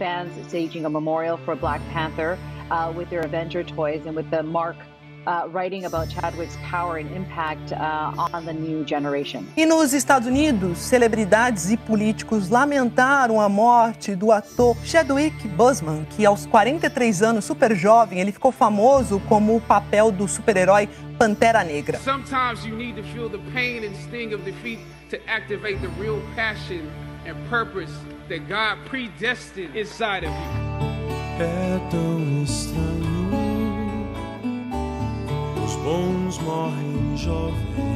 fans staging a memorial for Black Panther uh, with their Avenger toys and with the mark uh, writing about Chadwick's power and impact uh, on the new generation. E nos Estados Unidos, celebridades e políticos lamentaram a morte do ator Chadwick Boseman, que aos 43 anos, super jovem, ele ficou famoso como o papel do super-herói Pantera Negra. Sometimes you need to feel the pain and sting of defeat to activate the real passion and purpose that God predestined inside of you. É tão estranho os bons morrem jovens.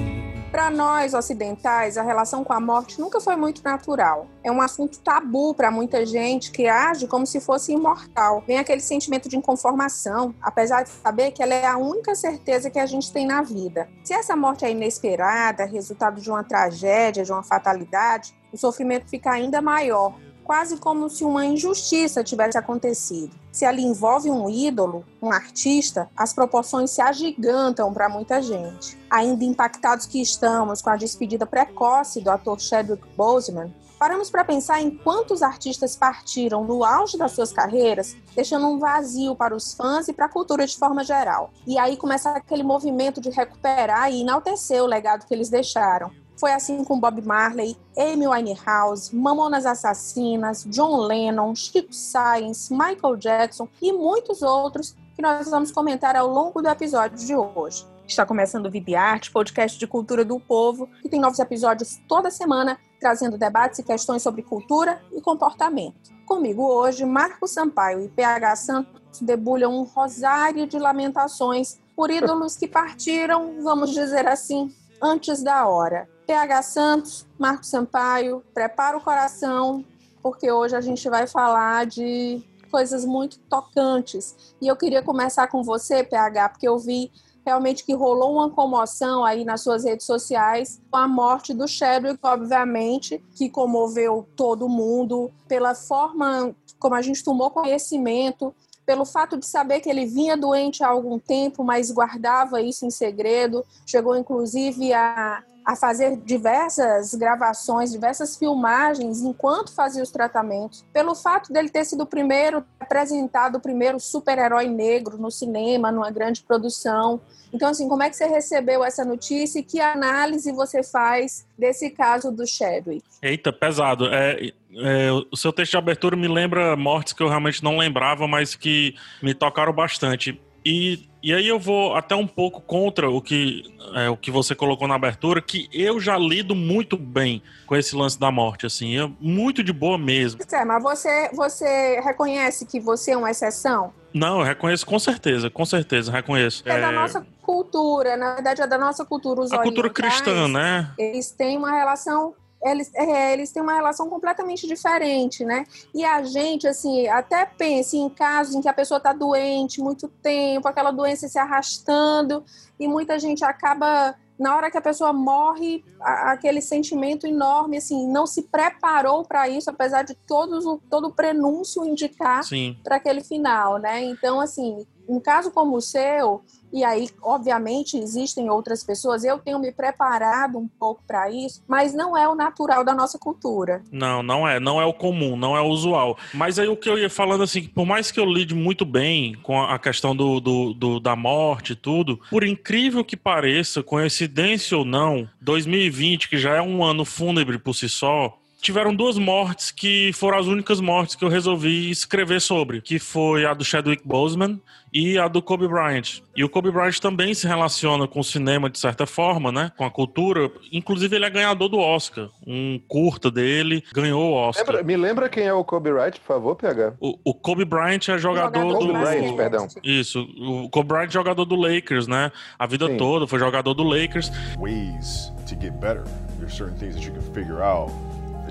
Para nós ocidentais, a relação com a morte nunca foi muito natural. É um assunto tabu para muita gente que age como se fosse imortal. Vem aquele sentimento de inconformação, apesar de saber que ela é a única certeza que a gente tem na vida. Se essa morte é inesperada, resultado de uma tragédia, de uma fatalidade, o sofrimento fica ainda maior quase como se uma injustiça tivesse acontecido. Se ela envolve um ídolo, um artista, as proporções se agigantam para muita gente. Ainda impactados que estamos com a despedida precoce do ator Chadwick Boseman, paramos para pensar em quantos artistas partiram no auge das suas carreiras, deixando um vazio para os fãs e para a cultura de forma geral. E aí começa aquele movimento de recuperar e enaltecer o legado que eles deixaram. Foi assim com Bob Marley, Amy Winehouse, Mamonas Assassinas, John Lennon, Chico Science, Michael Jackson e muitos outros que nós vamos comentar ao longo do episódio de hoje. Está começando o Vib Arte, podcast de cultura do povo, que tem novos episódios toda semana, trazendo debates e questões sobre cultura e comportamento. Comigo hoje, Marco Sampaio e PH Santos debulham um rosário de lamentações por ídolos que partiram, vamos dizer assim, antes da hora. PH Santos, Marco Sampaio, prepara o coração, porque hoje a gente vai falar de coisas muito tocantes. E eu queria começar com você, PH, porque eu vi realmente que rolou uma comoção aí nas suas redes sociais com a morte do Chadwick, obviamente, que comoveu todo mundo pela forma como a gente tomou conhecimento pelo fato de saber que ele vinha doente há algum tempo, mas guardava isso em segredo, chegou inclusive a a fazer diversas gravações, diversas filmagens enquanto fazia os tratamentos. Pelo fato dele ter sido o primeiro apresentado, o primeiro super-herói negro no cinema, numa grande produção. Então, assim, como é que você recebeu essa notícia e que análise você faz desse caso do Chadwick? Eita, pesado. É, é, o seu texto de abertura me lembra mortes que eu realmente não lembrava, mas que me tocaram bastante. E, e aí eu vou até um pouco contra o que, é, o que você colocou na abertura, que eu já lido muito bem com esse lance da morte, assim, é muito de boa mesmo. É, mas você, você reconhece que você é uma exceção? Não, eu reconheço com certeza, com certeza, reconheço. É, é... da nossa cultura, na verdade é da nossa cultura. Os a cultura cristã, né? Eles têm uma relação eles, é, eles têm uma relação completamente diferente, né? E a gente, assim, até pensa em casos em que a pessoa está doente muito tempo, aquela doença se arrastando, e muita gente acaba na hora que a pessoa morre, aquele sentimento enorme, assim, não se preparou para isso, apesar de todos, todo o prenúncio indicar para aquele final, né? Então, assim, um caso como o seu, e aí, obviamente, existem outras pessoas. Eu tenho me preparado um pouco para isso, mas não é o natural da nossa cultura. Não, não é. Não é o comum, não é o usual. Mas aí o que eu ia falando assim, por mais que eu lide muito bem com a questão do, do, do da morte e tudo, por incrível que pareça, coincidência ou não, 2020, que já é um ano fúnebre por si só, tiveram duas mortes que foram as únicas mortes que eu resolvi escrever sobre, que foi a do Chadwick Boseman e a do Kobe Bryant. E o Kobe Bryant também se relaciona com o cinema de certa forma, né? Com a cultura. Inclusive ele é ganhador do Oscar. Um curta dele ganhou o Oscar. Lembra, me lembra quem é o Kobe Bryant, por favor, PH? O, o Kobe Bryant é jogador, jogador do... Kobe Bryant, perdão. Isso. O Kobe Bryant é jogador do Lakers, né? A vida Sim. toda foi jogador do Lakers. Ways to get better. There's certain things that you can figure out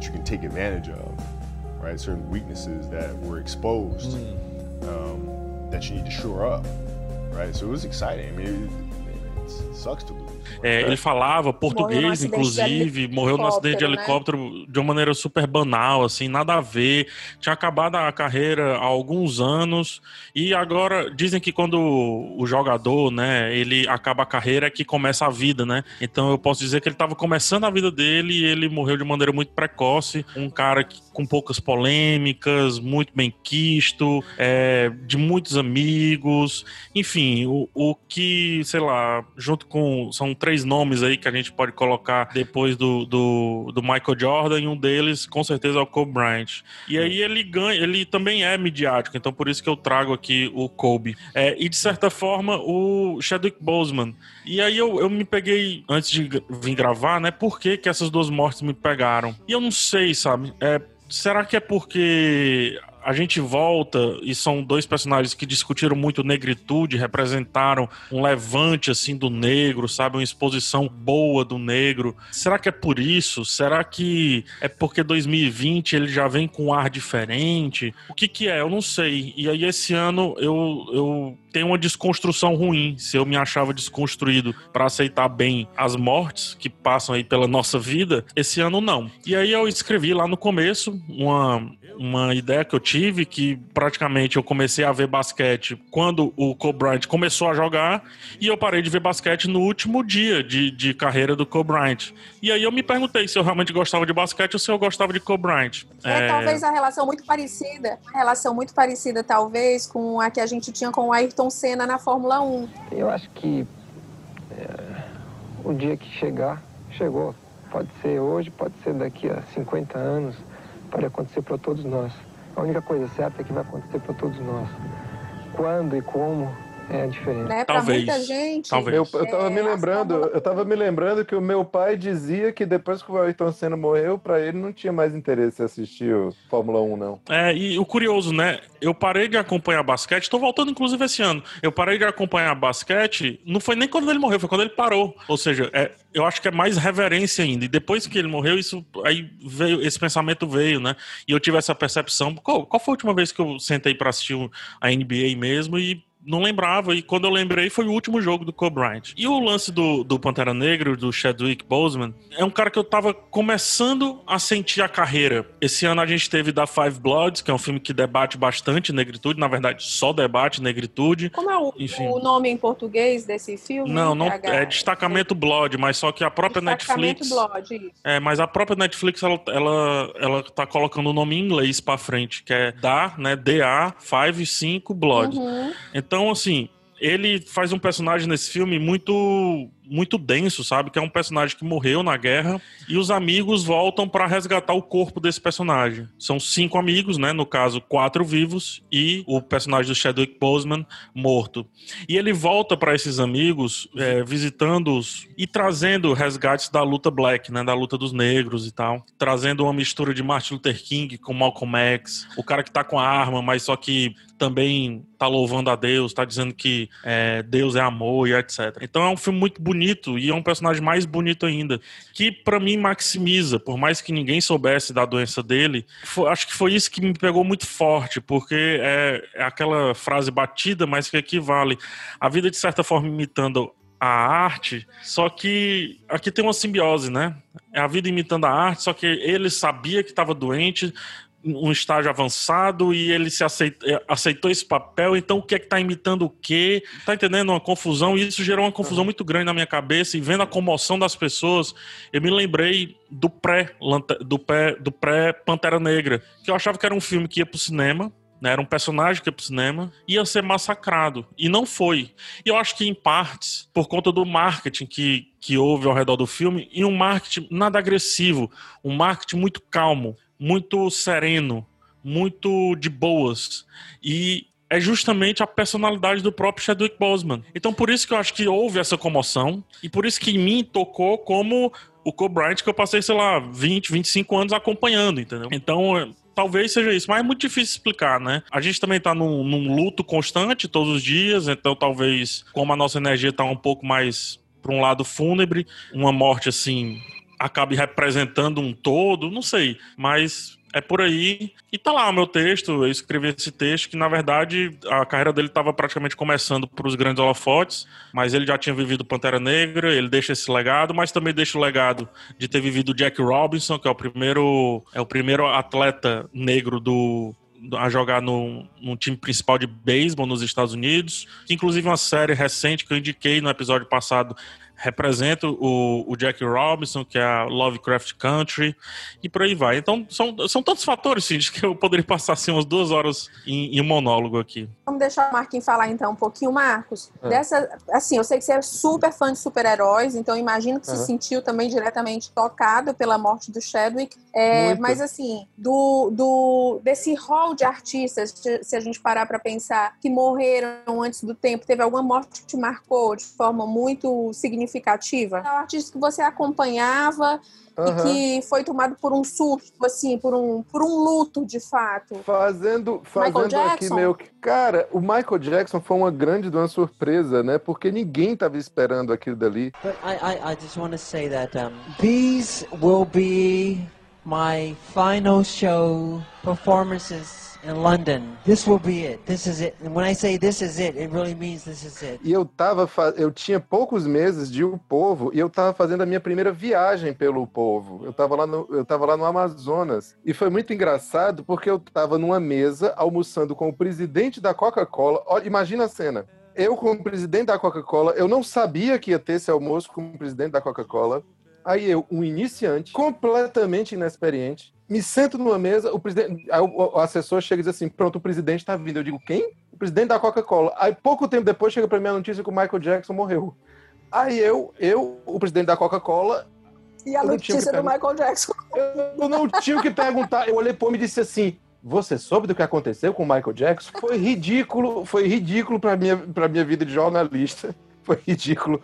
that you can take advantage of, right? Certain weaknesses that were exposed mm. um, that you need to shore up, right? So it was exciting. I mean, it, it, sucks to lose. É, ele falava português, de inclusive, morreu num acidente de helicóptero, helicóptero de uma maneira super banal, assim, nada a ver. Tinha acabado a carreira há alguns anos e agora dizem que quando o jogador, né, ele acaba a carreira é que começa a vida, né? Então eu posso dizer que ele estava começando a vida dele e ele morreu de maneira muito precoce. Um cara que- com poucas polêmicas, muito bem quisto, é, de muitos amigos. Enfim, o, o que, sei lá, junto com. São três nomes aí que a gente pode colocar depois do, do, do Michael Jordan, e um deles, com certeza, é o Kobe Bryant. E aí ele ganha, ele também é midiático, então por isso que eu trago aqui o Kobe. É, e de certa forma, o Chadwick Boseman. E aí eu, eu me peguei, antes de vir gravar, né? Por que, que essas duas mortes me pegaram? E eu não sei, sabe? É, será que é porque a gente volta e são dois personagens que discutiram muito negritude, representaram um levante assim do negro, sabe, uma exposição boa do negro. Será que é por isso? Será que é porque 2020 ele já vem com um ar diferente? O que que é? Eu não sei. E aí esse ano eu eu tenho uma desconstrução ruim. Se eu me achava desconstruído para aceitar bem as mortes que passam aí pela nossa vida, esse ano não. E aí eu escrevi lá no começo uma uma ideia que eu tive que praticamente eu comecei a ver basquete quando o Kobe Bryant começou a jogar e eu parei de ver basquete no último dia de, de carreira do Kobe Bryant. E aí eu me perguntei se eu realmente gostava de basquete ou se eu gostava de Kobe Bryant. É, talvez a relação muito parecida, a relação muito parecida, talvez, com a que a gente tinha com o Ayrton Senna na Fórmula 1. Eu acho que é, o dia que chegar, chegou. Pode ser hoje, pode ser daqui a 50 anos, pode acontecer para todos nós. A única coisa certa é que vai acontecer para todos nós. Quando e como é diferente. Né? Para muita gente. Talvez. Eu, eu tava É, me lembrando, eu tava me lembrando que o meu pai dizia que depois que o Ayrton Senna morreu, pra ele não tinha mais interesse em assistir o Fórmula 1, não. É, e o curioso, né? Eu parei de acompanhar basquete, tô voltando inclusive esse ano. Eu parei de acompanhar basquete, não foi nem quando ele morreu, foi quando ele parou. Ou seja, é, eu acho que é mais reverência ainda. E depois que ele morreu, isso aí veio, esse pensamento veio, né? E eu tive essa percepção. Qual, qual foi a última vez que eu sentei pra assistir a NBA mesmo e não lembrava, e quando eu lembrei foi o último jogo do Kobe Bryant. E o lance do, do Pantera Negra, do Chadwick Boseman, é um cara que eu tava começando a sentir a carreira. Esse ano a gente teve da Five Bloods, que é um filme que debate bastante negritude, na verdade só debate negritude. Como é o, Enfim. o nome em português desse filme? Não, não é destacamento Blood, mas só que a própria Destacamento Netflix. Blood, isso. É, mas a própria Netflix, ela, ela, ela tá colocando o nome em inglês pra frente, que é DA, né? DA 55 Blood. Uhum. Então, assim, ele faz um personagem nesse filme muito muito denso, sabe? Que é um personagem que morreu na guerra e os amigos voltam pra resgatar o corpo desse personagem. São cinco amigos, né? No caso, quatro vivos e o personagem do Chadwick Boseman morto. E ele volta pra esses amigos, é, visitando-os e trazendo resgates da luta black, né? Da luta dos negros e tal. Trazendo uma mistura de Martin Luther King com Malcolm X. O cara que tá com a arma, mas só que também tá louvando a Deus, tá dizendo que é, Deus é amor e etc. Então é um filme muito bonito e é um personagem mais bonito ainda, que pra mim maximiza, por mais que ninguém soubesse da doença dele, foi- acho que foi isso que me pegou muito forte, porque é, é aquela frase batida, mas que equivale a vida de certa forma imitando a arte, só que aqui tem uma simbiose, né? É a vida imitando a arte, só que ele sabia que estava doente, um estágio avançado e ele se aceitou, aceitou esse papel, então o que é que tá imitando o quê? Tá entendendo? Uma confusão, e isso gerou uma confusão muito grande na minha cabeça, e vendo a comoção das pessoas, eu me lembrei do pré do pré do pré Pantera Negra, que eu achava que era um filme que ia pro cinema, né, era um personagem que ia pro cinema, ia ser massacrado. E não foi. E eu acho que, em partes, por conta do marketing que, que houve ao redor do filme, e um marketing nada agressivo, um marketing muito calmo, muito sereno, muito de boas. E é justamente a personalidade do próprio Chadwick Boseman. Então, por isso que eu acho que houve essa comoção, e por isso que em mim tocou como o Kobe que eu passei, sei lá, 20, 25 anos acompanhando, entendeu? Então, talvez seja isso, mas é muito difícil explicar, né? A gente também tá num, num luto constante todos os dias, então talvez, como a nossa energia tá um pouco mais para um lado fúnebre, uma morte assim acabe representando um todo, não sei, mas é por aí. E tá lá o meu texto, eu escrevi esse texto, que na verdade a carreira dele estava praticamente começando para os grandes holofotes, mas ele já tinha vivido Pantera Negra, ele deixa esse legado, mas também deixa o legado de ter vivido Jack Robinson, que é o primeiro, é o primeiro atleta negro do, a jogar no, no, time principal de beisebol nos Estados Unidos. Inclusive uma série recente que eu indiquei no episódio passado representa o, o, Jack Robinson, que é a Lovecraft Country, e por aí vai. Então, são, são tantos fatores, Cindy, que eu poderia passar assim, umas duas horas em, em um monólogo aqui. Vamos deixar o Marquinhos falar então um pouquinho, Marcos. É. Dessa, assim, eu sei que você é super fã de super-heróis, então imagino que uhum. se sentiu também diretamente tocado pela morte do Chadwick. É, mas assim, do, do desse hall de artistas, se a gente parar para pensar, que morreram antes do tempo, teve alguma morte que te marcou de forma muito significativa? Significativa? É um artista que você acompanhava uhum. e que foi tomado por um surto, assim, por um, por um luto, de fato. Fazendo, fazendo aqui meio que... Cara, o Michael Jackson foi uma grande uma surpresa, né? Porque ninguém estava esperando aquilo dali. But I, I, I just want to say that um, these will be my final show performances in London. This will be it. This is it. And when I say this is it, it really means this is it. E eu tava eu tinha poucos meses de O Povo e eu tava fazendo a minha primeira viagem pelo Povo. Eu tava lá no eu tava lá no Amazonas e foi muito engraçado porque eu tava numa mesa almoçando com o presidente da Coca-Cola. Imagina a cena. Eu, como presidente da Coca-Cola, eu não sabia que ia ter esse almoço como presidente da Coca-Cola. Aí eu, um iniciante, completamente inexperiente, me sento numa mesa, o presidente, aí o, o assessor chega e diz assim: pronto, o presidente está vindo. Eu digo, quem? O presidente da Coca-Cola. Aí pouco tempo depois chega para mim a notícia que o Michael Jackson morreu. Aí eu, eu, o presidente da Coca-Cola. E a notícia do Michael Jackson. Eu, não tinha o que perguntar. Eu olhei para ele e disse assim: você soube do que aconteceu com o Michael Jackson? Foi ridículo, foi ridículo para minha para minha vida de jornalista. Foi ridículo.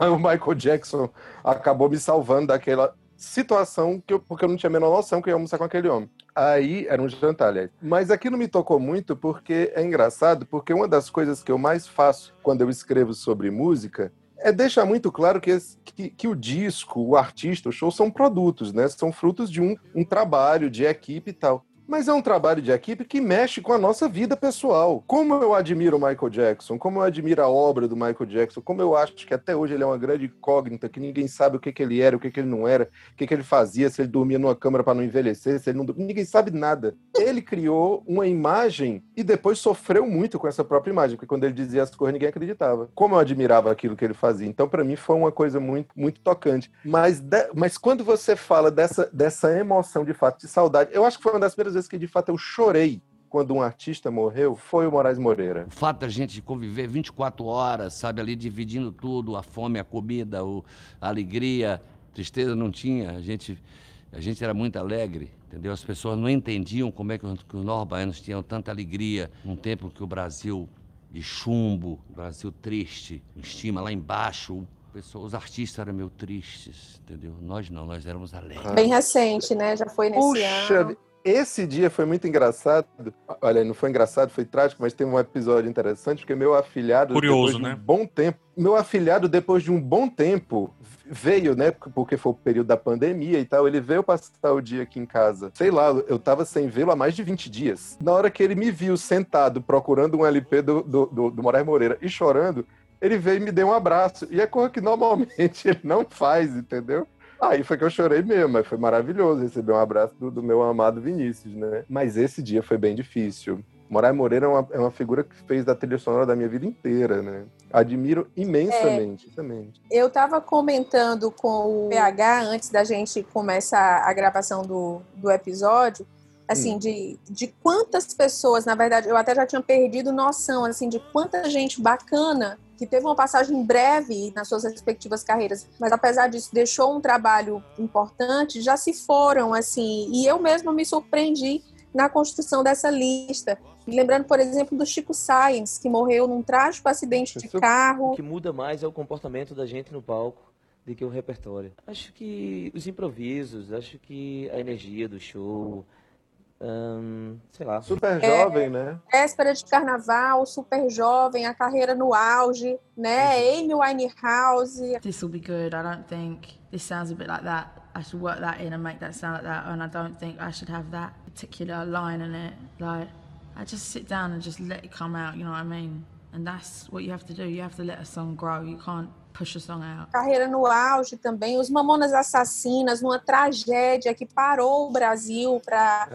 o Michael Jackson acabou me salvando daquela situação que eu, porque eu não tinha a menor noção que eu ia almoçar com aquele homem. Aí era um jantar, aliás. Mas aquilo me tocou muito porque é engraçado, porque uma das coisas que eu mais faço quando eu escrevo sobre música é deixar muito claro que, que, que, o disco, o artista, o show são produtos, né? São frutos de um, um trabalho de equipe e tal. Mas é um trabalho de equipe que mexe com a nossa vida pessoal. Como eu admiro o Michael Jackson, como eu admiro a obra do Michael Jackson, como eu acho que até hoje ele é uma grande incógnita, que ninguém sabe o que, que ele era, o que, que ele não era, o que, que ele fazia, se ele dormia numa câmara para não envelhecer, se ele não. Ninguém sabe nada. Ele criou uma imagem e depois sofreu muito com essa própria imagem, porque quando ele dizia as coisas, ninguém acreditava. Como eu admirava aquilo que ele fazia. Então, para mim, foi uma coisa muito, muito tocante. Mas, de... mas quando você fala dessa, dessa emoção de fato, de saudade, eu acho que foi uma das primeiras vezes que de fato eu chorei quando um artista morreu foi o Moraes Moreira. O fato da gente conviver 24 horas, sabe, ali dividindo tudo, a fome, a comida, o, a alegria, tristeza não tinha, a gente, a gente era muito alegre, entendeu? As pessoas não entendiam como é que, que os nordbaianos tinham tanta alegria num tempo que o Brasil de chumbo, Brasil triste, estima lá embaixo, os artistas eram meio tristes, entendeu? Nós não, nós éramos alegres. Bem recente, né? Já foi nesse Puxa, ano. Esse dia foi muito engraçado. Olha, não foi engraçado, foi trágico, mas tem um episódio interessante, porque meu afilhado, Curioso, depois né? de um bom tempo, meu afilhado, depois de um bom tempo, veio, né? Porque foi o período da pandemia e tal. Ele veio passar o dia aqui em casa. Sei lá, eu tava sem vê-lo há mais de 20 dias. Na hora que ele me viu sentado procurando um LP do, do, do, do Moraes Moreira e chorando, ele veio e me deu um abraço. E é coisa que normalmente ele não faz, entendeu? Aí foi que eu chorei mesmo, mas foi maravilhoso receber um abraço do, do meu amado Vinícius, né? Mas esse dia foi bem difícil. Moraes Moreira é uma, é uma figura que fez da trilha sonora da minha vida inteira, né? Admiro imensamente, é, Eu estava comentando com o PH antes da gente começar a gravação do, do episódio, assim, hum. de, de quantas pessoas, na verdade, eu até já tinha perdido noção, assim, de quanta gente bacana que teve uma passagem breve nas suas respectivas carreiras, mas apesar disso deixou um trabalho importante, já se foram assim. E eu mesma me surpreendi na construção dessa lista. Lembrando, por exemplo, do Chico Sainz, que morreu num trágico acidente de carro. O que muda mais é o comportamento da gente no palco do que o repertório. Acho que os improvisos, acho que a energia do show, sei lá. Super jovem, é, né? Véspera de carnaval, super jovem, a carreira no auge, né? Uhum. Amy Winehouse. This will be good. I don't think this sounds a bit like that. I should work that in and make that sound like that, and I don't think I should have that particular line in it. Like, I just sit down and just let it come out. You know what I mean? And that's what you have to do. You have to let a song grow. You can't push a song out. Carreira no auge também, os Mamonas Assassinas, numa tragédia que parou o Brasil para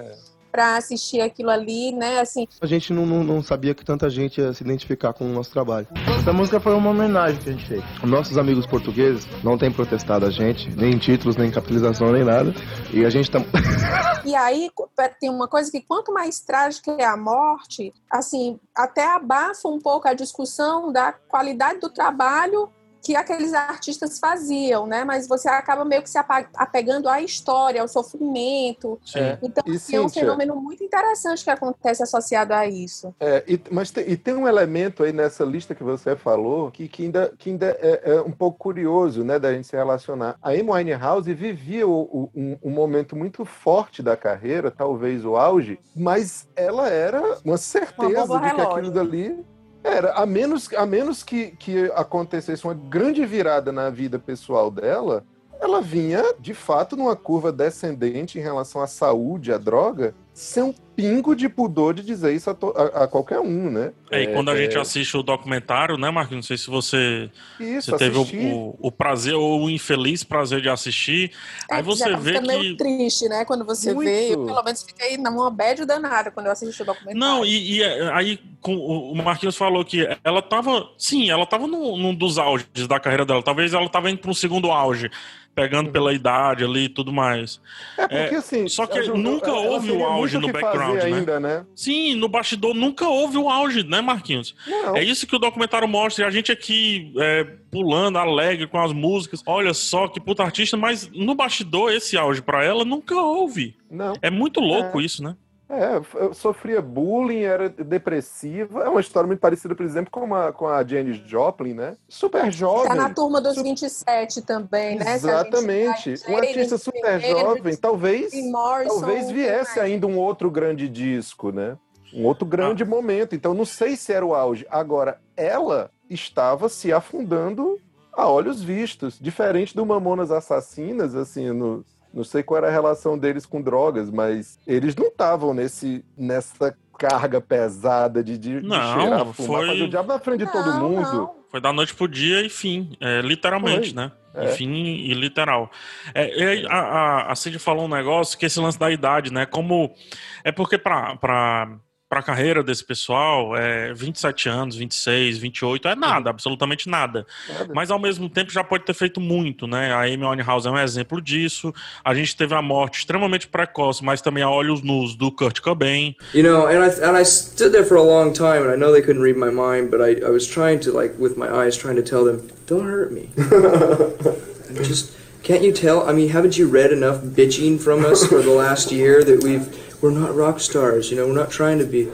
para assistir aquilo ali, né? Assim, A gente não, não, não sabia que tanta gente ia se identificar com o nosso trabalho. Essa música foi uma homenagem que a gente fez. Nossos amigos portugueses não têm protestado a gente, nem em títulos, nem em capitalização, nem nada. E a gente tá. E aí tem uma coisa que quanto mais trágica é a morte, assim, até abafa um pouco a discussão da qualidade do trabalho que aqueles artistas faziam, né? Mas você acaba meio que se apegando à história, ao sofrimento. Sim. Então, E, assim, é um fenômeno muito interessante que acontece associado a isso. É, e, mas tem, e tem um elemento aí nessa lista que você falou que, que ainda, que ainda é, é um pouco curioso, né, da gente se relacionar. A Amy Winehouse vivia o- o- um, um momento muito forte da carreira, talvez o auge, mas ela era uma certeza bomba de que relógio. aquilo dali era, a menos, a menos que, que acontecesse uma grande virada na vida pessoal dela, ela vinha, de fato, numa curva descendente em relação à saúde, à droga, sem um pingo de pudor de dizer isso a, to- a- a qualquer um, né? É, e quando a gente é- assiste o documentário, né, Marquinhos? Não sei se você, Isso, você teve o, o, o prazer ou o infeliz prazer de assistir. Aí você Já vê fica meio que. triste, né? Quando você Muito. vê, eu pelo menos fiquei numa bad danada quando eu assisti o documentário. Não, e, e aí com, o o Marquinhos falou que ela tava. Sim, ela tava num, num dos auges da carreira dela. Talvez ela tava indo para um segundo auge, pegando pela idade ali e tudo mais. É porque assim. Só que Ju- nunca ela houve o teria auge no background, né? ainda, né? Sim, no bastidor nunca houve o auge, né, Marquinhos? Não. É isso que o documentário mostra. E a gente aqui é, pulando, alegre com as músicas. Olha só que puta artista, mas no bastidor esse auge pra ela nunca houve. Não. É muito louco É. isso, né? É, eu sofria bullying, era depressiva. É uma história muito parecida, por exemplo, com a, com a Janis Joplin, né? Super jovem. Tá na turma dos 27 também, né? Gente Exatamente. Um artista super jovem, talvez, talvez viesse ainda um outro grande disco, né? Um outro grande momento. Então, não sei se era o auge. Agora, ela estava se afundando a olhos vistos. Diferente do Mamonas Assassinas, assim, no, não sei qual era a relação deles com drogas, mas eles não estavam nesse, nessa carga pesada de, de, de Não, cheirar fumar, foi- fazer o diabo na frente de todo mundo. Foi da noite pro dia e fim. É, literalmente, Foi. né? É. Fim e literal. É, e a, a, a Cid falou um negócio que esse lance da idade, né? Como. É porque pra. Para a carreira desse pessoal, é 27 anos, 26, 28, é nada, absolutamente nada. Mas ao mesmo tempo já pode ter feito muito, né? A Amy Winehouse é um exemplo disso. A gente teve a morte extremamente precoce, mas também a olhos nus do Kurt Cobain. You know, and I and I stood there for a long time, and I know they couldn't read my mind, but I, I was trying to like with my eyes trying to tell them, don't hurt me. Just can't you tell? I mean, haven't you read enough bitching from us for the last year that we've we're not rock stars, you know, we're not trying to be.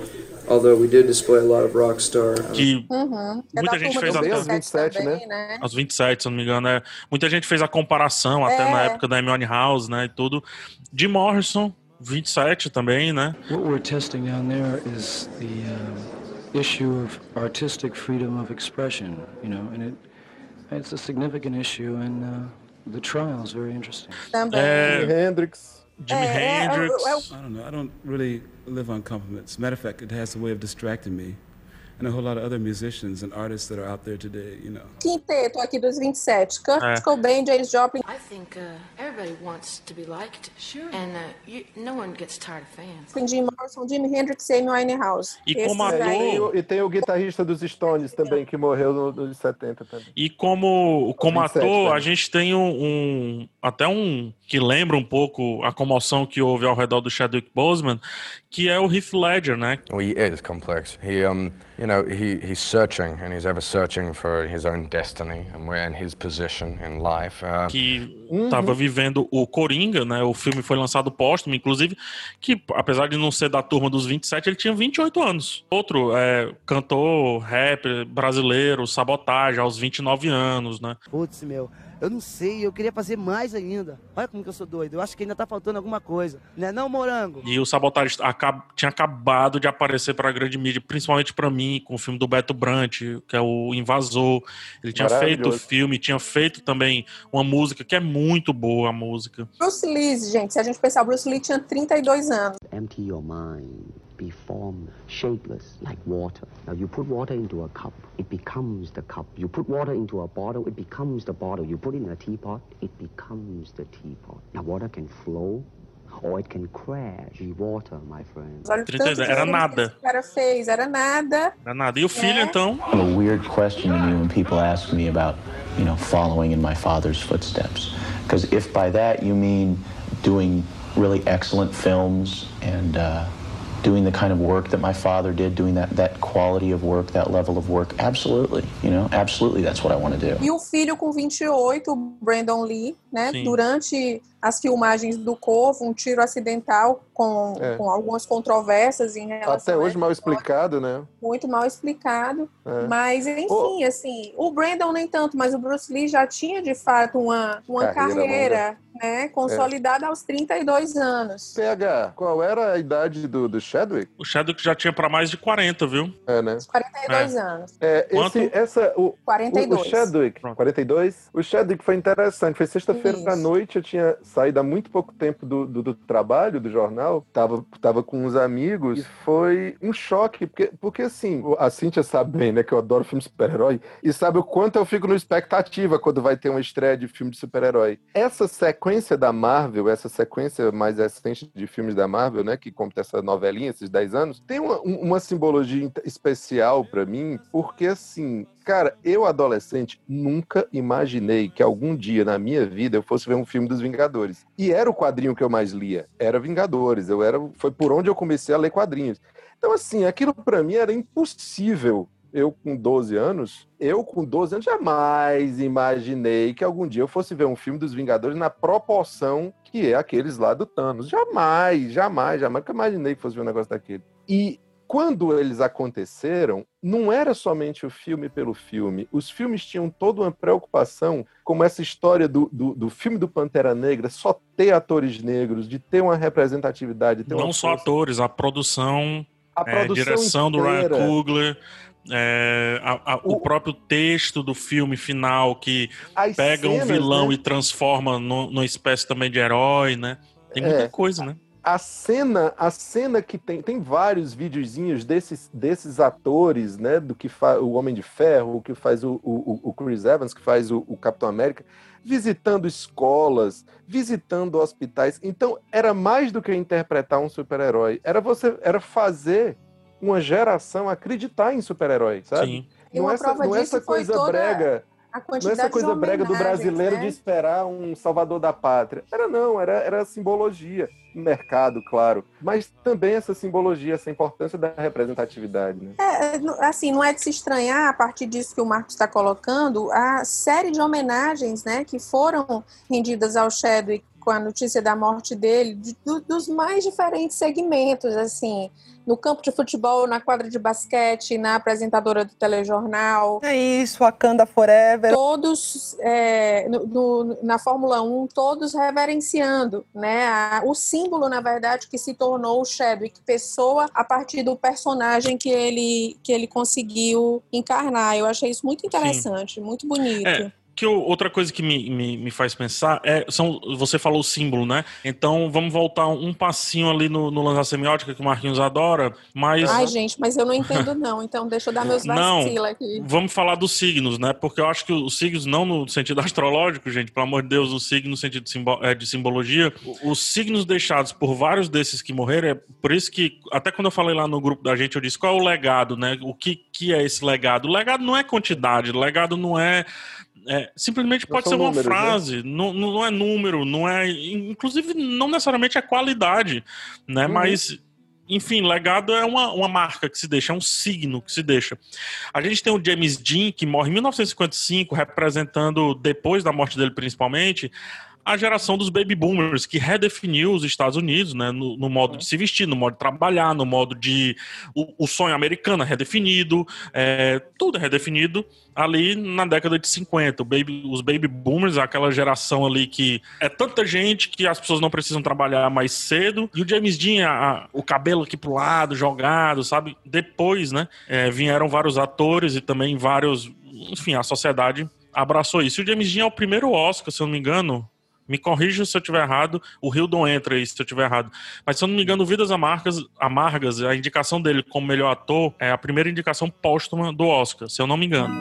Although we did display a lot of rock star. um, Que Uhum. É Muita da gente fez até- 27 também, né? aos 27, se não me engano. É, muita gente fez a comparação até É. na época da Amy House, né? E tudo. Jim Morrison, 27 também, né? What we're testing down there is the um, issue of artistic freedom of expression, you know, and it it's a significant issue, and uh, the trial is very interesting. Também. Jimi Hendrix. Jimi É, é, Hendrix. é o- é o- I don't know. I don't really live on compliments. Matter of fact, it has a way of distracting me. And a whole lot of other musicians and artists that are out there today, you know. Quinteto aqui dos 27. Kurt É. Cobain, Janis Joplin. I think uh, everybody wants to be liked. Sure. And uh, you, no one gets tired of fans. Jim Morrison, Jimi Hendrix e Amy Winehouse. E Esses como aí. ator- E tem, o, e tem o guitarrista dos Stones também, que morreu no- nos 70 também. E como, como 27 ator, também. a gente tem um, um- até um que lembra um pouco a comoção que houve ao redor do Chadwick Boseman, que é o Heath Ledger, né? Well, he is complex. He, um, you know, he, he's searching and he's ever searching for his own destiny and where and his position in life. Uh, que estava vivendo o Coringa, né? O filme foi lançado póstumo, inclusive, que apesar de não ser da turma dos 27, ele tinha 28 anos. Outro é, cantor, rap brasileiro, sabotagem, aos 29 anos, né? Putz, meu, Eu não sei, eu queria fazer mais ainda. Olha como que eu sou doido. Eu acho que ainda tá faltando alguma coisa. Né não, Morango? E o Sabotage acab... tinha acabado de aparecer pra grande mídia, principalmente pra mim, com o filme do Beto Brant, que é o Invasor. Ele tinha feito o filme, tinha feito também uma música que é muito boa a música. Bruce Lee, gente, se a gente pensar, Bruce Lee tinha 32 anos. Empty your mind. Be formed, shapeless, like water. Now you put water into a cup, it becomes the cup. You put water into a bottle, it becomes the bottle. You put it in a teapot, it becomes the teapot. Now water can flow or it can crash. Be water, my friend. Olha o 32, tanto de era filme que nada. esse cara fez, era nada. Era nada. E o filho, então? A weird question to me when people ask me about, you know, following in my father's footsteps. Because if by that you mean doing really excellent films and uh, doing the kind of work that my father did, doing that, that quality of work, that level of work, absolutely, you know, absolutely that's what I want to do. E o filho com 28, o Brandon Lee, né? Sim. Durante as filmagens do Corvo, um tiro acidental com, É. com algumas controvérsias em relação Até a hoje mal explicado, né? muito mal explicado. É. Mas, enfim, assim, o Brandon nem tanto, mas o Bruce Lee já tinha de fato uma, uma Carreira carreira, né, consolidada aos 32 anos. PH, qual era a idade do, do Chadwick? O Chadwick já tinha pra mais de 40, viu? É, né? 42 É. anos. É, Quanto? esse, essa, o, 42. O, o Chadwick, 42. O Chadwick foi interessante. Foi sexta-feira à noite. Eu tinha saído há muito pouco tempo do, do, do trabalho, do jornal. Tava, tava com uns amigos. E foi um choque. Porque, porque assim, a Cintia sabe bem, né? Que eu adoro filme de super-herói. E sabe o quanto eu fico no expectativa quando vai ter uma estreia de filme de super-herói. Essa sequência da Marvel, essa sequência mais recente de filmes da Marvel, né? Que conta essa novelinha, esses 10 anos, tem uma, um- uma simbologia especial pra mim, porque assim, cara, eu adolescente nunca imaginei que algum dia na minha vida eu fosse ver um filme dos Vingadores. E era o quadrinho que eu mais lia, era Vingadores. Eu era, foi por onde eu comecei a ler quadrinhos. Então assim, aquilo pra mim era impossível. Eu com 12 anos, eu com 12 anos jamais imaginei que algum dia eu fosse ver um filme dos Vingadores na proporção que é aqueles lá do Thanos. Jamais, jamais, jamais que imaginei que fosse ver um negócio daquele. E quando eles aconteceram, não era somente o filme pelo filme. Os filmes tinham toda uma preocupação, como essa história do, do, do filme do Pantera Negra, só ter atores negros, de ter uma representatividade. de Ter Não uma só atores, a produção, A é, produção direção do Ryan inteira. Coogler, é, a- a- o... próprio texto do filme final que pega um cenas, vilão né? e transforma no- numa espécie também de herói, né? Tem muita É. coisa, né? A cena, a cena que tem, tem vários videozinhos desses, desses atores, né, do que faz o Homem de Ferro, o que faz o, o, o Chris Evans, que faz o, o Capitão América, visitando escolas, visitando hospitais. Então, era mais do que interpretar um super-herói, era você, era fazer uma geração acreditar em super-herói, sabe? Sim. E Não uma é essa, prova não é disso essa foi coisa toda brega. Não é essa coisa brega do brasileiro né? de esperar um salvador da pátria. Era não, era, era simbologia. Mercado, claro. Mas também essa simbologia, essa importância da representatividade. Né? É, n- assim, não é de se estranhar, a partir disso que o Marcos está colocando, a série de homenagens né, que foram rendidas ao Chadwick com a notícia da morte dele, de- do- dos mais diferentes segmentos, assim, no campo de futebol, na quadra de basquete, na apresentadora do telejornal. É isso, Wakanda Forever. Todos, é, no- no- na Fórmula 1, todos reverenciando, né? a- o símbolo, na verdade, que se tornou o Chadwick pessoa a partir do personagem que ele, que ele conseguiu encarnar. Eu achei isso muito interessante, muito bonito. É, que o- outra coisa que me, me, me faz pensar é, são, você falou o símbolo, né? Então vamos voltar um passinho ali no, no lance da semiótica que o Marquinhos adora, mas. Ai, gente, mas eu não entendo, não. Então, deixa eu dar meus vacila aqui. vamos falar dos signos, né? Porque eu acho que os signos, não no sentido astrológico, gente, pelo amor de Deus, o signo no sentido de, simbo- é, de simbologia, os signos deixados por vários desses que morreram, é por isso que, até quando eu falei lá no grupo da gente, eu disse qual é o legado, né? O que, que é esse legado? O legado não é quantidade, o legado não é. É, simplesmente pode ser uma números, né? frase, não, não é número, não é. Inclusive, não necessariamente é qualidade, né? Uhum. Mas enfim, legado é uma, uma marca que se deixa, é um signo que se deixa. A gente tem o James Dean, que morre em 1955, representando, depois da morte dele principalmente, a geração dos baby boomers, que redefiniu os Estados Unidos, né, no, no modo de se vestir, no modo de trabalhar, no modo de. O, o sonho americano é redefinido, é, tudo é redefinido ali na década de 50. O baby, os baby boomers, aquela geração ali que é tanta gente que as pessoas não precisam trabalhar mais cedo. E o James Dean, a- o cabelo aqui pro lado, jogado, sabe? Depois, né, é, vieram vários atores e também vários. Enfim, a sociedade abraçou isso. E o James Dean é o primeiro Oscar, se eu não me engano. Me corrija se eu estiver errado, o Hildon entra aí se eu estiver errado. Mas se eu não me engano, Vidas Amargas, Amargas, a indicação dele como melhor ator é a primeira indicação póstuma do Oscar, se eu não me engano.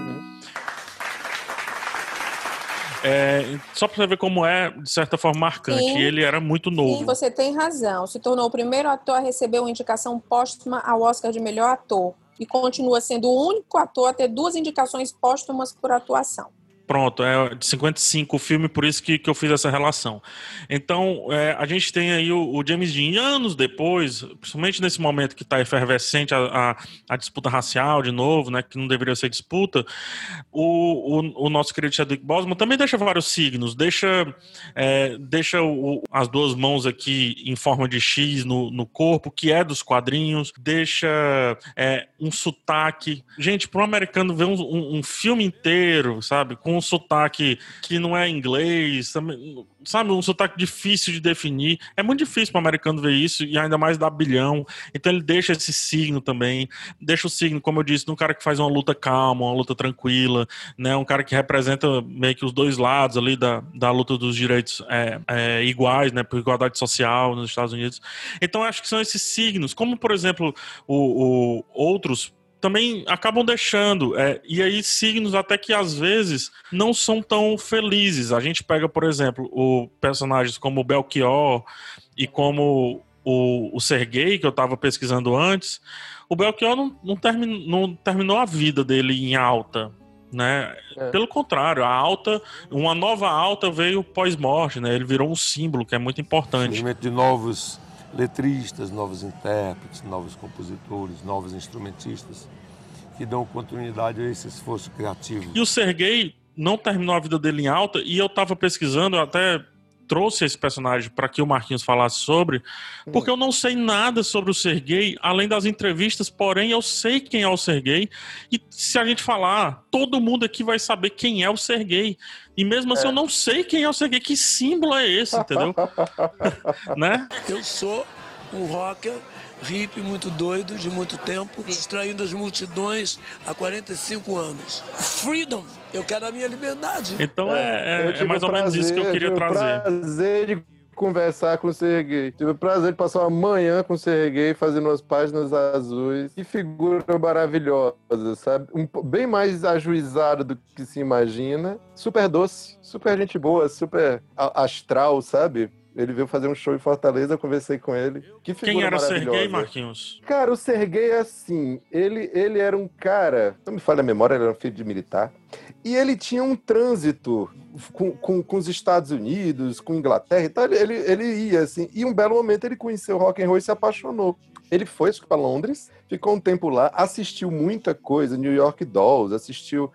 É, só pra você ver como é, de certa forma, marcante. Sim. Ele era muito novo. Sim, você tem razão. Se tornou o primeiro ator a receber uma indicação póstuma ao Oscar de melhor ator. E continua sendo o único ator a ter duas indicações póstumas por atuação. Pronto, é de 55 o filme, por isso que, que eu fiz essa relação. Então, é, a gente tem aí o, o James Dean, anos depois, principalmente nesse momento que está efervescente a, a, a disputa racial de novo, né, que não deveria ser disputa, o, o, o nosso querido Chadwick Boseman também deixa vários signos, deixa, é, deixa o- as duas mãos aqui em forma de X no, no corpo, que é dos quadrinhos, deixa é, um sotaque. Gente, para um americano ver um, um- um filme inteiro, sabe, com um sotaque que não é inglês, sabe, um sotaque difícil de definir. É muito difícil para um americano ver isso, e ainda mais dar bilhão. Então ele deixa esse signo também, deixa o signo, como eu disse, de um cara que faz uma luta calma, uma luta tranquila, né, um cara que representa meio que os dois lados ali da, da luta dos direitos é, é, iguais, né, por igualdade social nos Estados Unidos. Então acho que são esses signos, como por exemplo o, o- outros também acabam deixando. é, e aí, signos até que às vezes não são tão felizes. A gente pega, por exemplo, o personagens como o Belchior e como o, o Sergei, que eu estava pesquisando antes. O Belchior não, não, termi- não terminou a vida dele em alta. Né? Pelo contrário, a alta, uma nova alta veio pós-morte, né? Ele virou um símbolo que é muito importante. surgimento de novos letristas, novos intérpretes, novos compositores, novos instrumentistas que dão continuidade a esse esforço criativo. E o Sergei não terminou a vida dele em alta, e eu tava pesquisando, até trouxe esse personagem para que o Marquinhos falasse sobre, porque eu não sei nada sobre o Sergei, além das entrevistas, porém eu sei quem é o Sergei, e se a gente falar, todo mundo aqui vai saber quem é o Sergei. E mesmo assim eu não sei quem é o Sergei, que símbolo é esse, entendeu? né? Eu sou um rocker hippie muito doido de muito tempo, distraindo as multidões há 45 anos. Freedom! Eu quero a minha liberdade. Então é, é- Eu é tive mais ou menos isso que eu queria tive o trazer. prazer de conversar com o Serguei. Tive o prazer de passar uma manhã com o Serguei fazendo as páginas azuis. Que figura maravilhosa, sabe? Um bem mais ajuizado do que se imagina. Super doce, super gente boa, super astral, sabe? Ele veio fazer um show em Fortaleza, eu conversei com ele. Que figura Quem era o. Sergei, Marquinhos? Cara, o Sergei é assim, ele, ele era um cara, não me falha a memória, ele era um filho de militar, e ele tinha um trânsito com, com, com os Estados Unidos, com Inglaterra e tal, ele, ele ia assim, e um belo momento ele conheceu o rock and roll e se apaixonou. Ele foi para Londres, ficou um tempo lá, assistiu muita coisa, New York Dolls, assistiu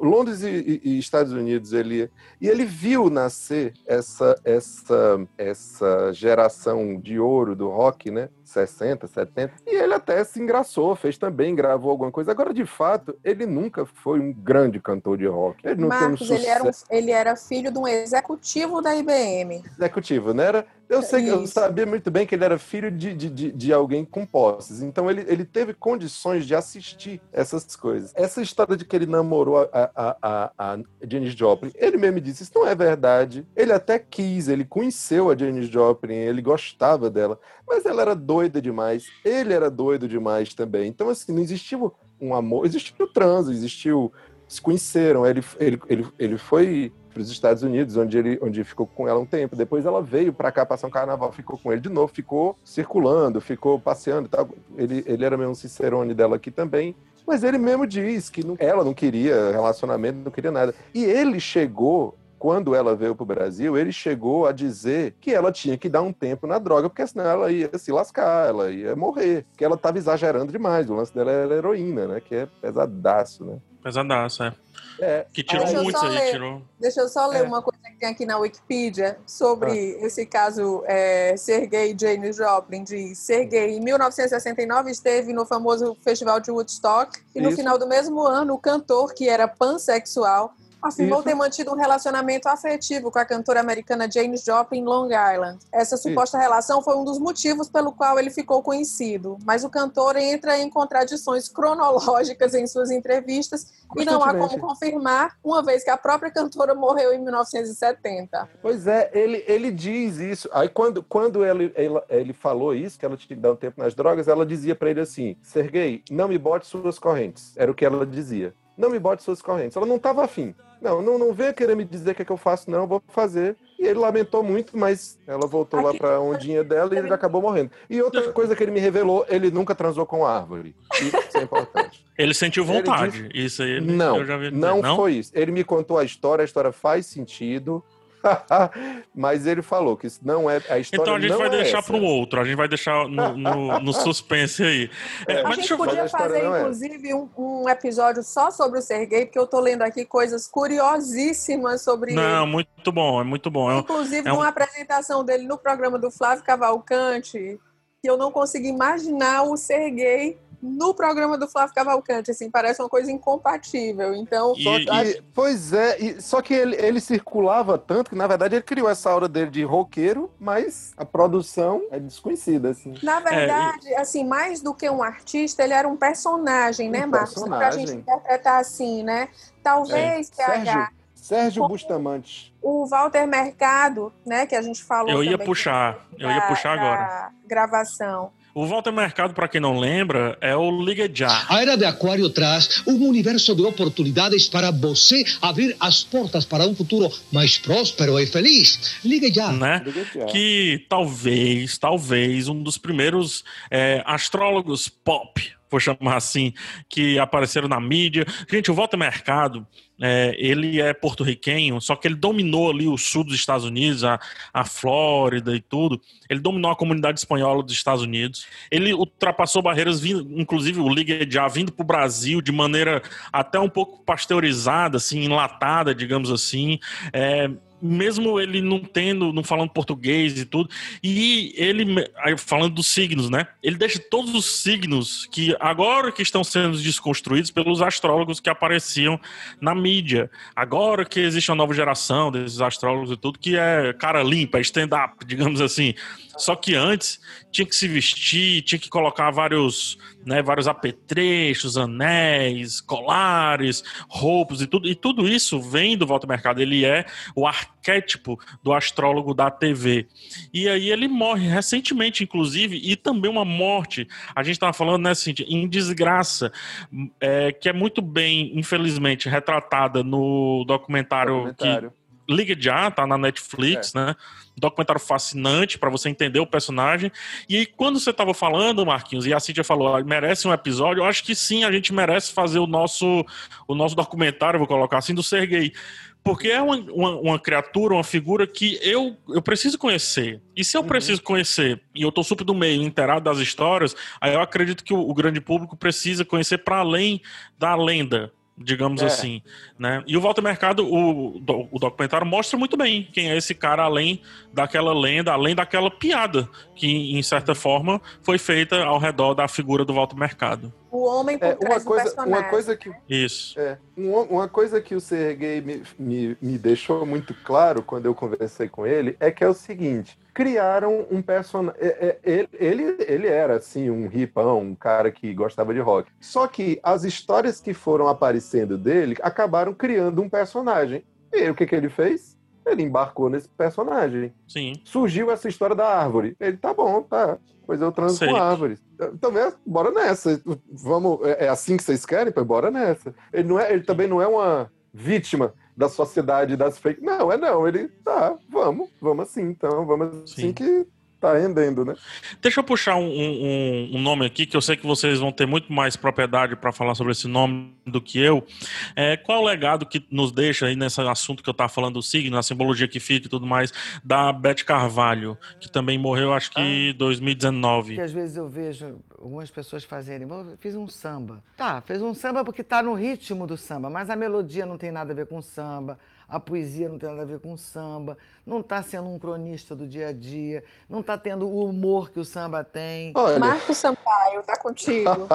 Londres e, e- Estados Unidos, ele e ele viu nascer essa essa essa geração de ouro do rock, né? 60, 70. E ele até se engraçou, fez também, gravou alguma coisa. Agora, de fato, ele nunca foi um grande cantor de rock. Ele Marcos, um ele era, um- ele era filho de um executivo da IBM. executivo, né? Era, eu sei, eu sabia muito bem que ele era filho de, de, de, alguém com posses. Então ele, ele teve condições de assistir essas coisas. Essa história de que ele namorou a, a, a, a Janis Joplin, ele mesmo disse, isso não é verdade. Ele até quis, ele conheceu a Janis Joplin, ele gostava dela, mas ela era doida demais. Ele era doido demais também. Então, assim, não existiu um amor, existiu o trânsito, existiu. Se conheceram, ele, ele, ele, ele foi para os Estados Unidos, onde ele onde ficou com ela um tempo. Depois ela veio para cá passar um carnaval, ficou com ele de novo, ficou circulando, ficou passeando tal. Ele, ele era mesmo cicerone dela aqui também. Mas ele mesmo diz que não- ela não queria relacionamento, não queria nada. E ele chegou, quando ela veio para o Brasil, ele chegou a dizer que ela tinha que dar um tempo na droga, porque senão ela ia se lascar, ela ia morrer. Que ela estava exagerando demais. O lance dela era heroína, né? Que é pesadaço, né? Pesadaço, é. É. Que tirou Deixa eu muito só aí, ler. tirou. Deixa eu só ler É. uma coisa que tem aqui na Wikipedia sobre Ah. esse caso é, Sergei Janis Joplin. Diz: Sergei, em 1969, esteve no famoso Festival de Woodstock e no Isso. final do mesmo ano, o cantor, que era pansexual, afirmou Isso. ter mantido um relacionamento afetivo com a cantora americana Janis Joplin em Long Island. Essa suposta relação foi um dos motivos pelo qual ele ficou conhecido, mas o cantor entra em contradições cronológicas em suas entrevistas e não há como confirmar, uma vez que a própria cantora morreu em 1970. Pois é, ele, ele diz isso. Aí quando, quando ele, ele, ele falou isso, que ela tinha que dar um tempo nas drogas, ela dizia pra ele assim: Sergei, não me bote suas correntes. Era o que ela dizia. Não me bote suas correntes. Ela não estava afim. Não, não, não venha querer me dizer o que, é que eu faço, não, eu vou fazer. E ele lamentou muito, mas ela voltou lá pra ondinha dela e ele acabou morrendo. E outra coisa que ele me revelou, ele nunca transou com árvore. Isso é importante. Ele sentiu Ele vontade. Isso aí ele- Não, eu já vi ele não, dizer. foi isso. Ele me contou a história, a história faz sentido, mas ele falou que isso não é a história. Então a gente não vai é deixar para um outro, a gente vai deixar no, no- no suspense aí. É, a mas gente eu podia fazer, não é inclusive, um, um episódio só sobre o Sergei, porque eu tô lendo aqui coisas curiosíssimas sobre Não, ele. muito bom, é muito bom. É Inclusive, é um- numa apresentação dele no programa do Flávio Cavalcante, que eu não consigo imaginar o Sergei no programa do Flávio Cavalcante. Assim, parece uma coisa incompatível. Então, Só que- pois é, e- só que ele, ele circulava tanto que, na verdade, ele criou essa aura dele de roqueiro, mas a produção é desconhecida, assim. Na verdade, assim, mais do que um artista, ele era um personagem, né, Um Marcos? Pra personagem. gente interpretar assim, né? Talvez, É. PH, Sérgio, Sérgio Bustamante. o Walter Mercado, né, que a gente falou Eu ia também puxar, eu ia da- puxar da agora. gravação. O Walter Mercado, para quem não lembra, é o Liga Já. A Era de Aquário traz um universo de oportunidades para você abrir as portas para um futuro mais próspero e feliz. Ligue já. né? Que talvez, talvez, um dos primeiros é, astrólogos pop, vou chamar assim, que apareceram na mídia. Gente, o Walter Mercado, é, ele é porto-riquenho, só que ele dominou ali o sul dos Estados Unidos, a, a Flórida e tudo. Ele dominou a comunidade espanhola dos Estados Unidos. Ele ultrapassou barreiras, vindo, inclusive o Liga já vindo para o Brasil de maneira até um pouco pasteurizada, assim, enlatada, digamos assim. É, mesmo ele não tendo, não falando português e tudo, e ele, falando dos signos, né? Ele deixa todos os signos que agora que estão sendo desconstruídos pelos astrólogos que apareciam na mídia. Agora que existe uma nova geração desses astrólogos e tudo, que é cara limpa, stand-up, digamos assim. Só que antes tinha que se vestir, tinha que colocar vários, né, vários apetrechos, anéis, colares, roupas e tudo. E tudo isso vem do Volta Mercado. Ele é o arquétipo do astrólogo da TV. E aí ele morre recentemente, inclusive, e também uma morte. A gente estava falando, né, Cintia, em desgraça, é, que é muito bem, infelizmente, retratada no documentário, Documentário. que Liga Já, tá na Netflix, né? Um documentário fascinante para você entender o personagem. E aí, quando você tava falando, Marquinhos, e a Cintia falou, merece um episódio, eu acho que sim, a gente merece fazer o nosso, o nosso documentário, vou colocar assim, do Sergei. Porque é uma, uma, uma criatura, uma figura que eu, eu preciso conhecer. E se eu preciso conhecer, e eu tô super do meio, inteirado das histórias, aí eu acredito que o, o grande público precisa conhecer para além da lenda, digamos É. assim, né? E o Walter Mercado, o, o documentário mostra muito bem quem é esse cara além daquela lenda, além daquela piada que, em certa forma, foi feita ao redor da figura do Walter Mercado. O homem por É, trás uma coisa, uma coisa que Isso. É, uma, uma coisa que o Sergei me, me, me deixou muito claro quando eu conversei com ele é que é o seguinte: criaram um personagem. ele, ele, ele era, assim, um ripão, um cara que gostava de rock. Só que as histórias que foram aparecendo dele acabaram criando um personagem. E aí, o que, que ele fez? Ele embarcou nesse personagem. Sim. Surgiu essa história da árvore. Ele, tá bom, tá. Pois eu transo Sei. com árvores. Então, é, bora nessa. Vamos, é, é assim que vocês querem? Pois bora nessa. Ele, não é, ele também não é uma vítima da sociedade das fake. Não, é não. Ele, tá, vamos, vamos assim, então, vamos assim Sim. que Tá rendendo, né? Deixa eu puxar um, um, um, nome aqui, que eu sei que vocês vão ter muito mais propriedade para falar sobre esse nome do que eu. É, qual é o legado que nos deixa aí nesse assunto que eu estava falando do signo, a simbologia que fica e tudo mais, da Beth Carvalho, que também morreu, acho que em ah, 2019. Que às vezes eu vejo algumas pessoas fazerem, eu fiz um samba. Tá, fez um samba porque tá no ritmo do samba, mas a melodia não tem nada a ver com samba a poesia não tem nada a ver com o samba, não está sendo um cronista do dia a dia, não está tendo o humor que o samba tem. Olha. Marco Sampaio, tá contigo.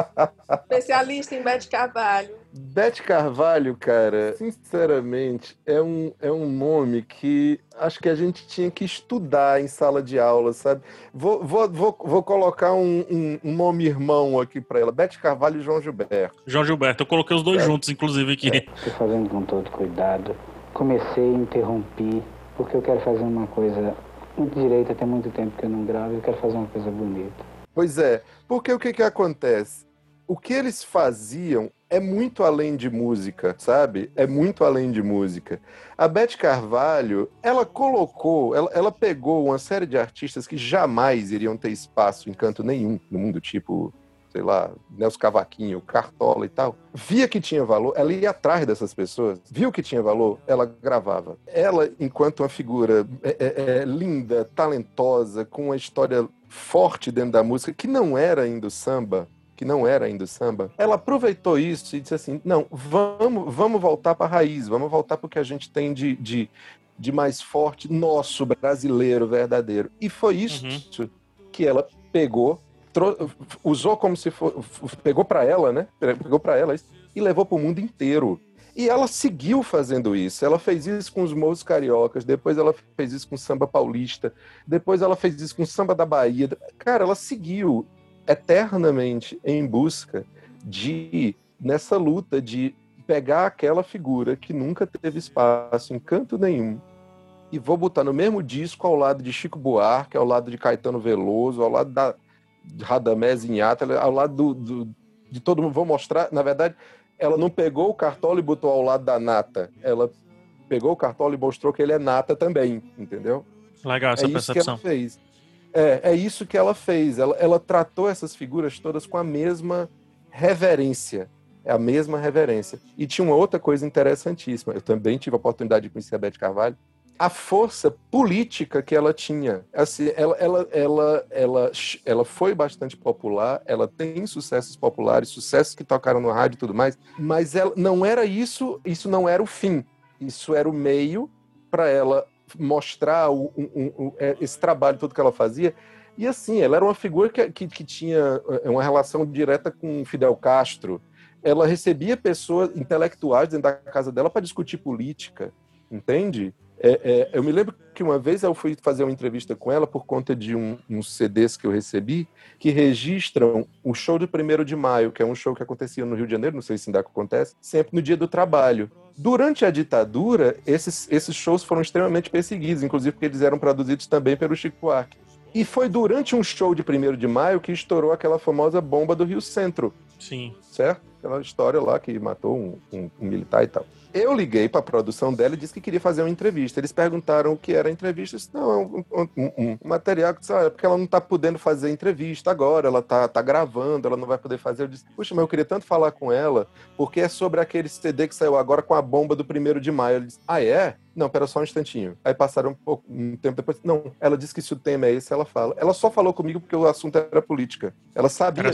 Especialista em Bete Carvalho. Bete Carvalho, cara, sinceramente, é um, é um nome que acho que a gente tinha que estudar em sala de aula, sabe? Vou, vou, vou, vou colocar um, um, um nome irmão aqui para ela: Bete Carvalho e João Gilberto. João Gilberto, eu coloquei os dois é. juntos, inclusive, aqui. Estou fazendo com todo cuidado. Comecei, interrompi, porque eu quero fazer uma coisa muito direita, tem muito tempo que eu não gravo, eu quero fazer uma coisa bonita. Pois é, porque o que, que acontece? O que eles faziam é muito além de música, sabe? É muito além de música. A Beth Carvalho, ela colocou, ela, ela pegou uma série de artistas que jamais iriam ter espaço em canto nenhum no mundo, tipo sei lá, Nelson Cavaquinho, Cartola e tal, via que tinha valor, ela ia atrás dessas pessoas, viu que tinha valor, ela gravava. Ela, enquanto uma figura é, é, é, linda, talentosa, com uma história forte dentro da música, que não era ainda o samba, que não era ainda o samba, ela aproveitou isso e disse assim: não, vamos, vamos voltar para a raiz, vamos voltar para o que a gente tem de, de, de mais forte, nosso, brasileiro, verdadeiro. E foi isso uhum. que ela pegou usou como se for, pegou para ela, né? Pegou para ela e levou para o mundo inteiro. E ela seguiu fazendo isso. Ela fez isso com os moços cariocas, depois ela fez isso com samba paulista, depois ela fez isso com samba da Bahia. Cara, ela seguiu eternamente em busca de nessa luta de pegar aquela figura que nunca teve espaço em canto nenhum e vou botar no mesmo disco ao lado de Chico Buarque, ao lado de Caetano Veloso, ao lado da Radamés Inhata, ao lado do, do, de todo mundo. Vou mostrar, na verdade, ela não pegou o cartola e botou ao lado da nata. Ela pegou o cartola e mostrou que ele é nata também, entendeu? Legal essa é percepção. Isso que ela fez. É, é isso que ela fez. Ela, ela tratou essas figuras todas com a mesma reverência. É a mesma reverência. E tinha uma outra coisa interessantíssima. Eu também tive a oportunidade de conhecer a Beth Carvalho a força política que ela tinha. Assim, ela, ela, ela, ela, ela foi bastante popular, ela tem sucessos populares, sucessos que tocaram no rádio e tudo mais, mas ela, não era isso, isso não era o fim. Isso era o meio para ela mostrar o, é, esse trabalho todo que ela fazia. E assim, ela era uma figura que, que, que tinha é, uma relação direta com Fidel Castro. Ela recebia pessoas intelectuais dentro da casa dela para discutir política, entende? É, é, eu me lembro que uma vez eu fui fazer uma entrevista com ela por conta de um, uns CDs que eu recebi que registram o show do 1 de maio, que é um show que acontecia no Rio de Janeiro, não sei se ainda acontece, sempre no dia do trabalho. Durante a ditadura, esses, esses shows foram extremamente perseguidos, inclusive porque eles eram produzidos também pelo Chico Buarque. E foi durante um show de 1 de maio que estourou aquela famosa bomba do Rio Centro. Sim. Certo? Aquela história lá que matou um, um, um militar e tal. Eu liguei para a produção dela e disse que queria fazer uma entrevista. Eles perguntaram o que era a entrevista. Eu disse, não, é um, um, um, material que ah, é porque ela não está podendo fazer entrevista agora, ela está tá gravando, ela não vai poder fazer. Eu disse, puxa, mas eu queria tanto falar com ela, porque é sobre aquele CD que saiu agora com a bomba do primeiro de maio. Ele disse, ah, é? Não, pera só um instantinho. Aí passaram um, pouco, um tempo depois. Não, ela disse que se o tema é esse, ela fala. Ela só falou comigo porque o assunto era política. Ela sabia.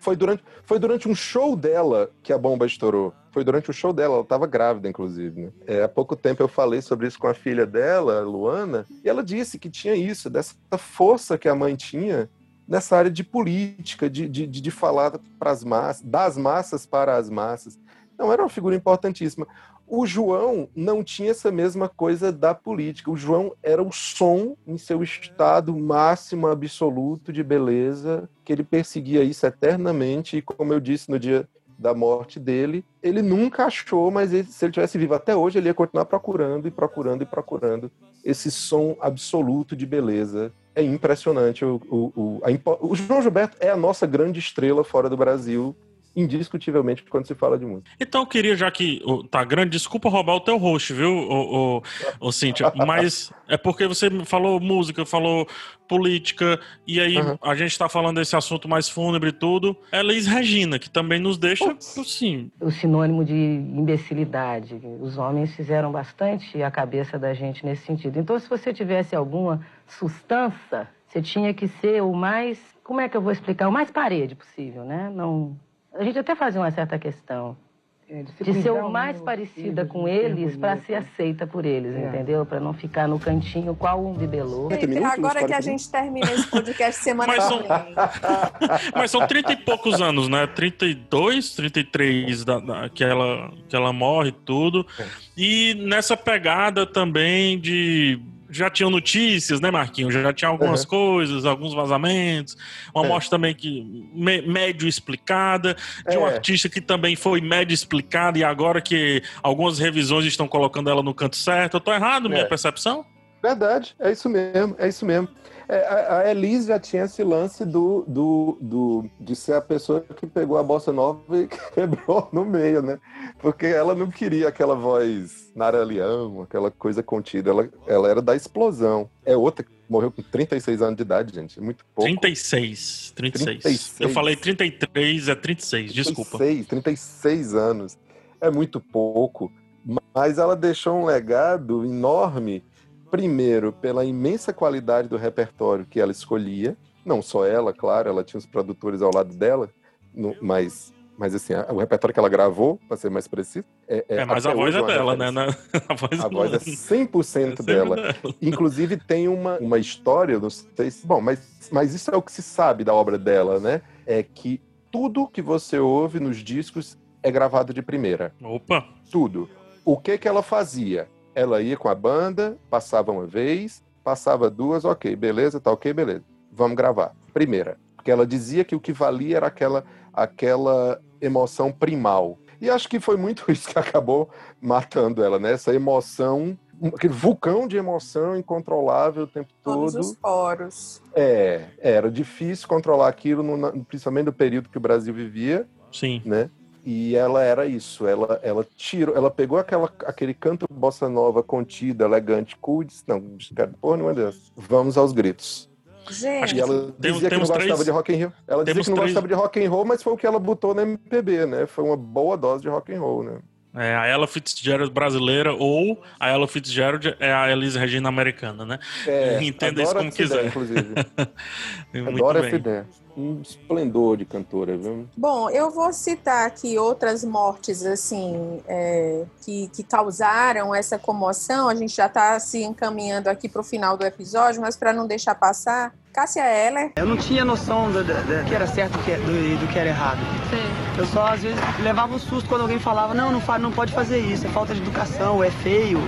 Foi durante, foi durante um show dela que a bomba estourou. Foi durante o show dela, ela estava grávida, inclusive. Né? É, há pouco tempo eu falei sobre isso com a filha dela, Luana, e ela disse que tinha isso, dessa força que a mãe tinha nessa área de política, de, de, de falar para as massas, das massas para as massas. Não, era uma figura importantíssima. O João não tinha essa mesma coisa da política. O João era o som em seu estado máximo absoluto de beleza, que ele perseguia isso eternamente. E como eu disse no dia da morte dele, ele nunca achou, mas ele, se ele tivesse vivo até hoje, ele ia continuar procurando e procurando e procurando esse som absoluto de beleza. É impressionante. O, o, o, a, o João Gilberto é a nossa grande estrela fora do Brasil indiscutivelmente quando se fala de música. Então eu queria, já que tá grande, desculpa roubar o teu host, viu, o, o, o Cíntia, mas é porque você falou música, falou política, e aí Uhum. a gente tá falando desse assunto mais fúnebre e tudo. É Liz Regina, que também nos deixa, assim, o sinônimo de imbecilidade. Os homens fizeram bastante a cabeça da gente nesse sentido. Então, se você tivesse alguma sustância, você tinha que ser o mais, como é que eu vou explicar, o mais parede possível, né? Não, a gente até fazia uma certa questão de ser o mais parecida com eles para ser aceita por eles, É. entendeu? Para não ficar no cantinho qual um bibelô. Agora que a gente termina esse podcast semana Mas que são- vem. Mas são 30 e poucos anos, né? 32, 33 da, da- que, ela, que ela morre e tudo. E nessa pegada também de. Já tinham notícias, né, Marquinhos? Já tinha algumas Uhum. coisas, alguns vazamentos. Uma É. morte também que me- médio explicada. De um É. artista que também foi médio explicada e agora que algumas revisões estão colocando ela no canto certo. Eu tô errado, minha É. percepção? Verdade, é isso mesmo, é isso mesmo. É, a, a Elise já tinha esse lance do, do, do, de ser a pessoa que pegou a bossa nova e quebrou no meio, né? Porque ela não queria aquela voz Nara Leão, aquela coisa contida. Ela, ela era da explosão. É outra que morreu com 36 anos de idade, gente. É muito pouco. 36, 36. 36. Eu falei 33, é 36, desculpa. 36, 36 anos. É muito pouco. Mas ela deixou um legado enorme, primeiro, pela imensa qualidade do repertório que ela escolhia. Não só ela, claro, ela tinha os produtores ao lado dela, no- mas, mas assim, o repertório que ela gravou, para ser mais preciso. É, É, mas a voz é dela, né? Na- A voz, A voz é 100% É dela. dela. Inclusive tem uma, uma história, não sei se... Bom, mas, mas isso é o que se sabe da obra dela, né? É que tudo que você ouve nos discos é gravado de primeira. Opa! Tudo. O que que ela fazia? Ela ia com a banda, passava uma vez, passava duas, ok, beleza, tá ok, beleza. Vamos gravar. Primeira. Porque ela dizia que o que valia era aquela, aquela emoção primal. E acho que foi muito isso que acabou matando ela, né? Essa emoção, um- aquele vulcão de emoção incontrolável o tempo Todos todo. os poros. É, era difícil controlar aquilo, no- principalmente no período que o Brasil vivia, Sim. né? E ela era isso, ela, ela tirou, ela pegou aquela, aquele canto bossa nova contido, elegante, cool, e disse, não, cara, porra, não é dessa. Vamos aos gritos. Gente, E ela Temos- dizia que não gostava três- de rock and roll. Ela dizia que não três- gostava de rock and roll, mas foi o que ela botou na MPB, né? Foi uma boa dose de rock and roll, né? É a Ella Fitzgerald brasileira ou a Ella Fitzgerald é a Elise Regina americana, né? É, Entenda isso como ideia, quiser. inclusive. Adoro bem. essa ideia. Um esplendor de cantora, viu? Bom, eu vou citar aqui outras mortes assim é, que, que causaram essa comoção. A gente já está se encaminhando aqui para o final do episódio, mas para não deixar passar, Cássia Eller. Eu não tinha noção do, do- do que era certo e do que- do, do que era errado. Eu só, às vezes, levava um susto quando alguém falava, não, não, não pode fazer isso, é falta de educação, é feio.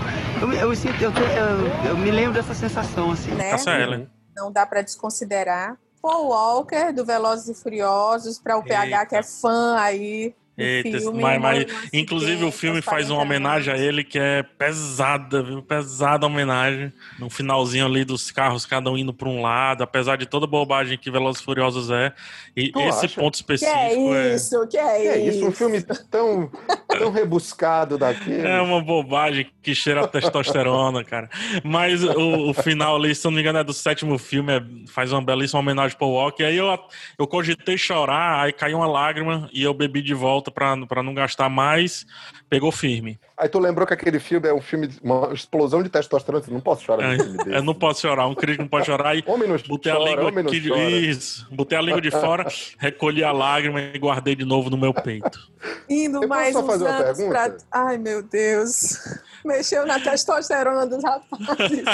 Eu, eu, eu, eu- eu me lembro dessa sensação, assim. né? Não dá para desconsiderar. Paul Walker, do Velozes e Furiosos, para o PH que é fã aí Eita, filme. mas, mas, inclusive o filme faz uma 40 homenagem a ele que é pesada, viu? Pesada homenagem. No finalzinho ali dos carros, cada um indo para um lado, apesar de toda bobagem que Velozes e Furiosos é. E Tu esse acha? ponto Que específico é isso, que é, Que é isso. isso, um filme tão, tão rebuscado daquele. É uma bobagem que cheira a testosterona, cara. Mas o, o final ali, se não me engano, é do sétimo filme, é- faz uma belíssima homenagem pro Walker. E aí eu, eu cogitei chorar, aí caiu uma lágrima e eu bebi de volta pra, pra não gastar mais. Pegou firme. Aí tu lembrou que aquele filme é um filme, de- uma explosão de testosterona, não posso chorar desse. Eu não posso chorar, um crítico não pode chorar. E Homem não botei a chora, língua homem não aqui, chora. isso, botei a língua de fora, recolhi a lágrima e guardei de novo no meu peito. Indo Eu posso mais uns anos pra... Ai, meu Deus. Mexeu na testosterona dos rapazes.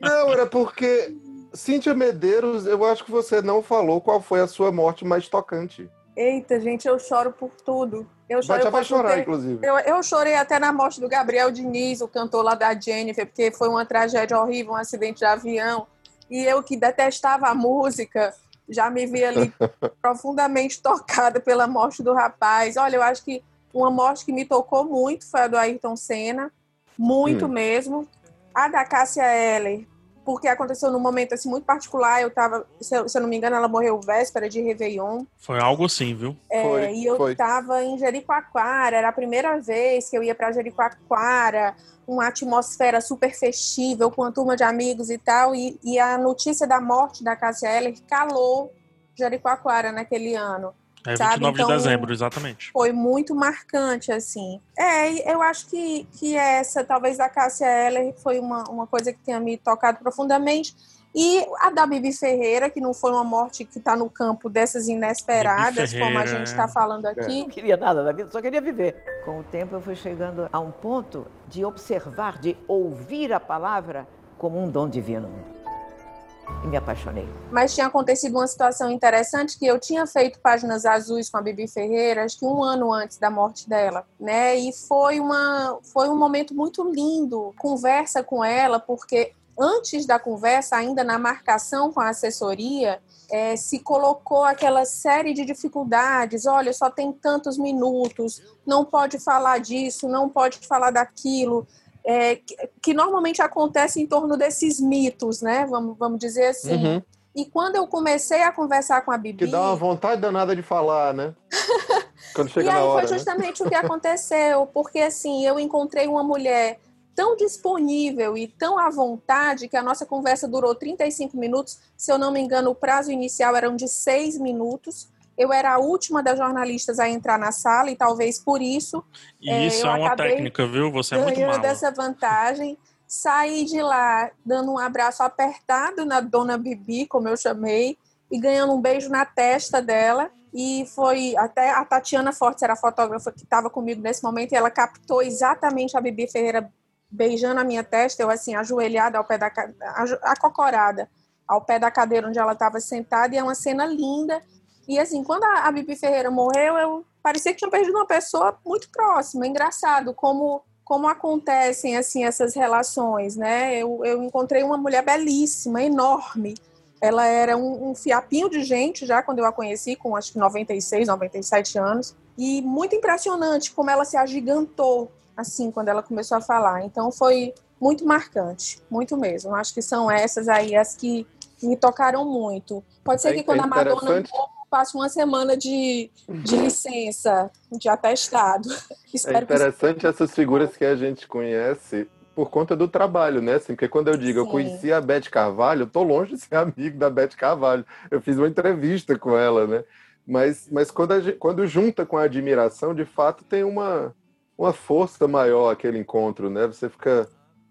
Não, era porque Cíntia Medeiros, eu acho que você não falou qual foi a sua morte mais tocante. Eita, gente, eu choro por tudo. Eu choro, Vai apaixonar, ter- inclusive. Eu, eu chorei até na morte do Gabriel Diniz, o cantor lá da Jennifer, porque foi uma tragédia horrível, um acidente de avião. E eu que detestava a música, já me vi ali profundamente tocada pela morte do rapaz. Olha, eu acho que uma morte que me tocou muito foi a do Ayrton Senna, muito Hum. mesmo. A da Cássia Eller, porque aconteceu num momento assim muito particular. Eu tava, se eu, se eu não me engano, ela morreu véspera de Réveillon. Foi algo assim, viu? É, Foi, e eu foi. estava em Jericoacoara, era a primeira vez que eu ia para Jericoacoara, uma atmosfera super festiva, com uma turma de amigos e tal, e, e a notícia da morte da Cássia Eller calou Jericoacoara naquele ano. É sabe? 29 Então, de dezembro, exatamente. Foi muito marcante, assim. É, eu acho que, que essa, talvez da Cássia Eller, foi uma, uma coisa que tenha me tocado profundamente. E a da Bibi Ferreira, que não foi uma morte que está no campo dessas inesperadas, como a gente está falando aqui. Não queria nada da vida, só queria viver. Com o tempo eu fui chegando a um ponto de observar, de ouvir a palavra como um dom divino. E me apaixonei. Mas tinha acontecido uma situação interessante que eu tinha feito páginas azuis com a Bibi Ferreira, acho que um ano antes da morte dela, né? E foi uma foi um momento muito lindo, conversa com ela, porque antes da conversa, ainda na marcação com a assessoria, é, se colocou aquela série de dificuldades. Olha, só tem tantos minutos, não pode falar disso, não pode falar daquilo. É, que, que, normalmente acontece em torno desses mitos, né? Vamos, vamos dizer assim. Uhum. E quando eu comecei a conversar com a Bibi. Que dá uma vontade danada de falar, né? Quando chega e aí na hora. foi justamente né? o que aconteceu, porque assim, eu encontrei uma mulher tão disponível e tão à vontade que a nossa conversa durou 35 minutos. Se eu não me engano, o prazo inicial eram de seis minutos. Eu era a última das jornalistas a entrar na sala e talvez por isso. E isso é, é uma técnica, viu? Você é muito mal. dessa vantagem. Saí de lá dando um abraço apertado na dona Bibi, como eu chamei, e ganhando um beijo na testa dela. E foi até a Tatiana Fortes, era a fotógrafa que estava comigo nesse momento, e ela captou exatamente a Bibi Ferreira beijando a minha testa, eu assim, ajoelhada ao pé da acocorada ao pé da cadeira onde ela estava sentada, e é uma cena linda. E assim, quando a, a Bibi Ferreira morreu, eu parecia que tinha perdido uma pessoa muito próxima. Engraçado como como acontecem assim essas relações, né? Eu, eu encontrei uma mulher belíssima, enorme. Ela era um, um fiapinho de gente já quando eu a conheci, com acho que 96, 97 anos. E muito impressionante como ela se agigantou assim quando ela começou a falar. Então foi muito marcante, muito mesmo. Acho que são essas aí as que me tocaram muito. Pode ser É que quando a Madonna interessante. eu passe uma semana de, de licença, de atestado. É Espero que interessante essas figuras que a gente conhece por conta do trabalho, né? Assim, porque quando eu digo eu Sim. conheci a Beth Carvalho, eu tô longe de ser amigo da Beth Carvalho. Eu fiz uma entrevista com ela, né? Mas, mas quando, quando junta com a admiração, de fato tem uma, uma força maior aquele encontro, né? Você fica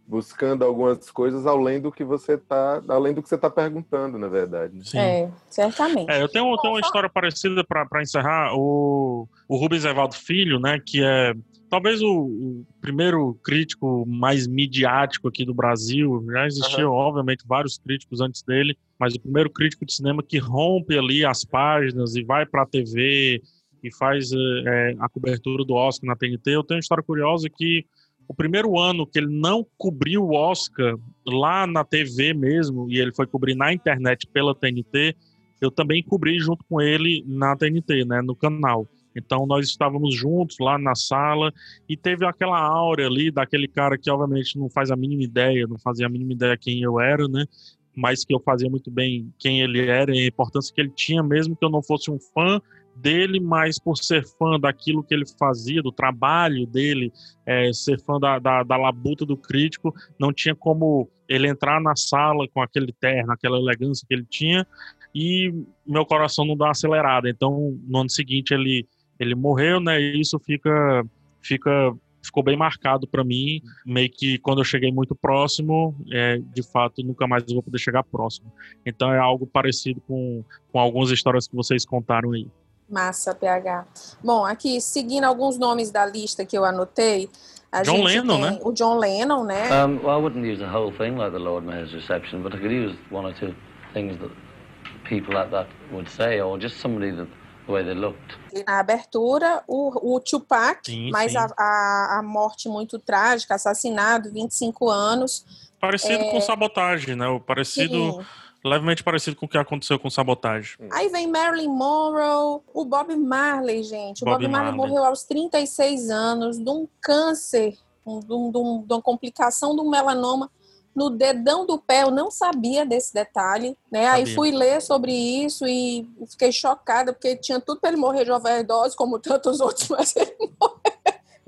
buscando algumas coisas além do que você tá, além do que você tá perguntando, na verdade. né? É, certamente. É, eu tenho, tenho uma história parecida para encerrar. O, o Rubens Evaldo Filho, né, que é talvez o, o primeiro crítico mais midiático aqui do Brasil. Já existiam, obviamente, vários críticos antes dele, mas o primeiro crítico de cinema que rompe ali as páginas e vai para a TV e faz é, a cobertura do Oscar na TNT. Eu tenho uma história curiosa que o primeiro ano que ele não cobriu o Oscar lá na TV mesmo, e ele foi cobrir na internet pela TNT, eu também cobri junto com ele na TNT, né, no canal. Então nós estávamos juntos lá na sala e teve aquela aura ali daquele cara que obviamente não faz a mínima ideia, não fazia a mínima ideia quem eu era, né? Mas que eu fazia muito bem quem ele era e a importância que ele tinha, mesmo que eu não fosse um fã dele, mas por ser fã daquilo que ele fazia, do trabalho dele, é, ser fã da, da, da labuta do crítico, não tinha como ele entrar na sala com aquele terno, aquela elegância que ele tinha, e meu coração não dá uma acelerada. Então, no ano seguinte ele ele morreu, né? E isso fica fica ficou bem marcado para mim, meio que quando eu cheguei muito próximo, é, de fato nunca mais vou poder chegar próximo. Então é algo parecido com, com algumas histórias que vocês contaram aí. Massa, PH. Bom, aqui, seguindo alguns nomes da lista que eu anotei, a John gente Lennon, tem né? o John Lennon, né? Um, well, I wouldn't use the whole thing like the Lord Mayor's reception, but I could use one or two things that people like that would say, or just somebody that the way they looked. E na abertura, o, o Tupac, Sim, mas sim. a, a, a morte muito trágica, assassinado, 25 anos. Parecido É, com sabotagem, né? O parecido, Sim. Levemente parecido com o que aconteceu com sabotagem. Aí vem Marilyn Monroe, o Bob Marley, gente. O Bob Bob, Marley, Marley. morreu aos 36 anos de um câncer, um- de, um- de um- de uma complicação do melanoma no dedão do pé. Eu não sabia desse detalhe, né? Aí Sabia. fui ler sobre isso e fiquei chocada, porque tinha tudo para ele morrer de overdose, como tantos outros, mas ele O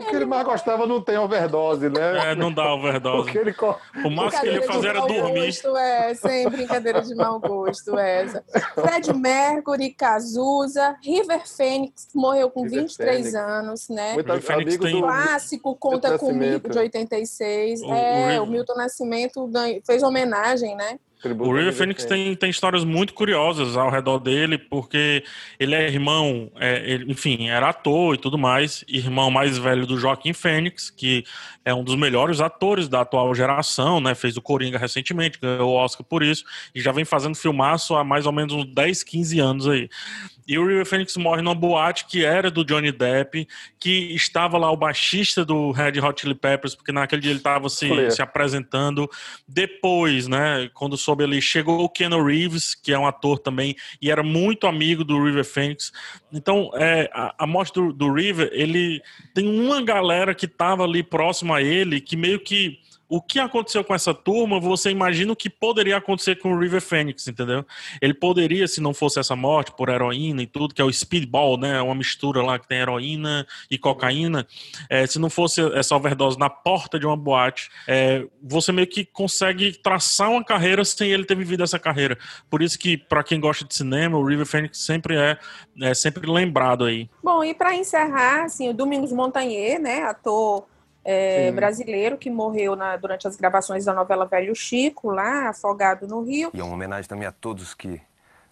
que ele mais gostava não tem overdose, né? É, não dá overdose. Ele O máximo que ele ia fazer era dormir. Gosto, é, sem brincadeira de mau gosto, essa. Fred Mercury, Cazuza, River Phoenix, morreu com River 23 Phoenix. anos, né? Muito amigo tem- do... Clássico, Conta Milton Comigo, de 86. O- o é, River- o Milton Nascimento ganhou- fez homenagem, né? Tributo O River River Phoenix tem, tem histórias muito curiosas ao redor dele, porque ele é irmão, é, ele- enfim, era ator e tudo mais, irmão mais velho do Joaquim Fênix, que é um dos melhores atores da atual geração, né? Fez o Coringa recentemente, ganhou o Oscar por isso, e já vem fazendo filmaço há mais ou menos uns 10, 15 anos aí. E o River Phoenix morre numa boate que era do Johnny Depp, que estava lá o baixista do Red Hot Chili Peppers, porque naquele dia ele estava se, Olha. se apresentando. Depois, né, quando soube ali, chegou o Keanu Reeves, que é um ator também, e era muito amigo do River Phoenix. Então, é, a, a morte do, do River, ele tem uma galera que estava ali próximo a ele, que meio que o que aconteceu com essa turma, você imagina o que poderia acontecer com o River Phoenix, entendeu? Ele poderia, se não fosse essa morte por heroína e tudo, que é o speedball, né? Uma mistura lá que tem heroína e cocaína. É, se não fosse essa overdose na porta de uma boate, é, você meio que consegue traçar uma carreira sem ele ter vivido essa carreira. Por isso que, para quem gosta de cinema, o River Phoenix sempre é, é sempre lembrado aí. Bom, e para encerrar, assim, o Domingos Montagnier, né, ator é, brasileiro que morreu na- durante as gravações da novela Velho Chico, lá, afogado no Rio. E é uma homenagem também a todos que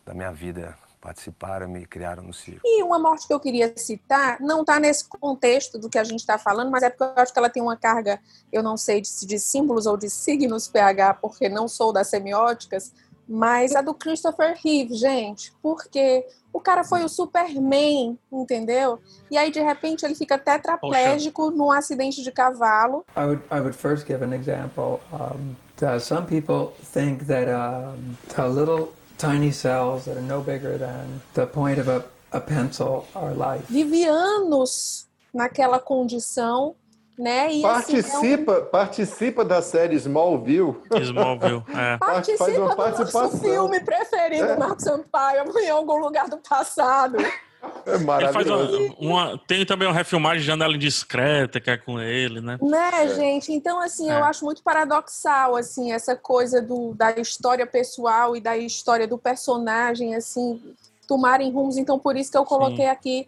da minha vida participaram, me criaram no circo. E uma morte que eu queria citar, não está nesse contexto do que a gente está falando, mas é porque eu acho que ela tem uma carga, eu não sei de, de símbolos ou de signos PH, porque não sou das semióticas, mas a do Christopher Reeve, gente, porque o cara foi o Superman, entendeu? E aí, de repente, ele fica tetraplégico num acidente de cavalo. I would I would first give an example. Um, uh, some people think that um, the little tiny cells that are no bigger than the point of a, a pencil are life. Vive anos naquela condição, né? E assim, é um- Participa, participa da série Smallville. Smallville, é. Faz Participa uma do nosso filme preferido, É. Marco Sampaio, em algum lugar do passado. É faz uma, maravilhoso. uma- tem também uma refilmagem de Janela Indiscreta, que é com ele, né? Né, gente? Então, assim, É. eu acho muito paradoxal, assim, essa coisa do, da história pessoal e da história do personagem, assim, tomarem rumos. Então, por isso que eu coloquei Sim. aqui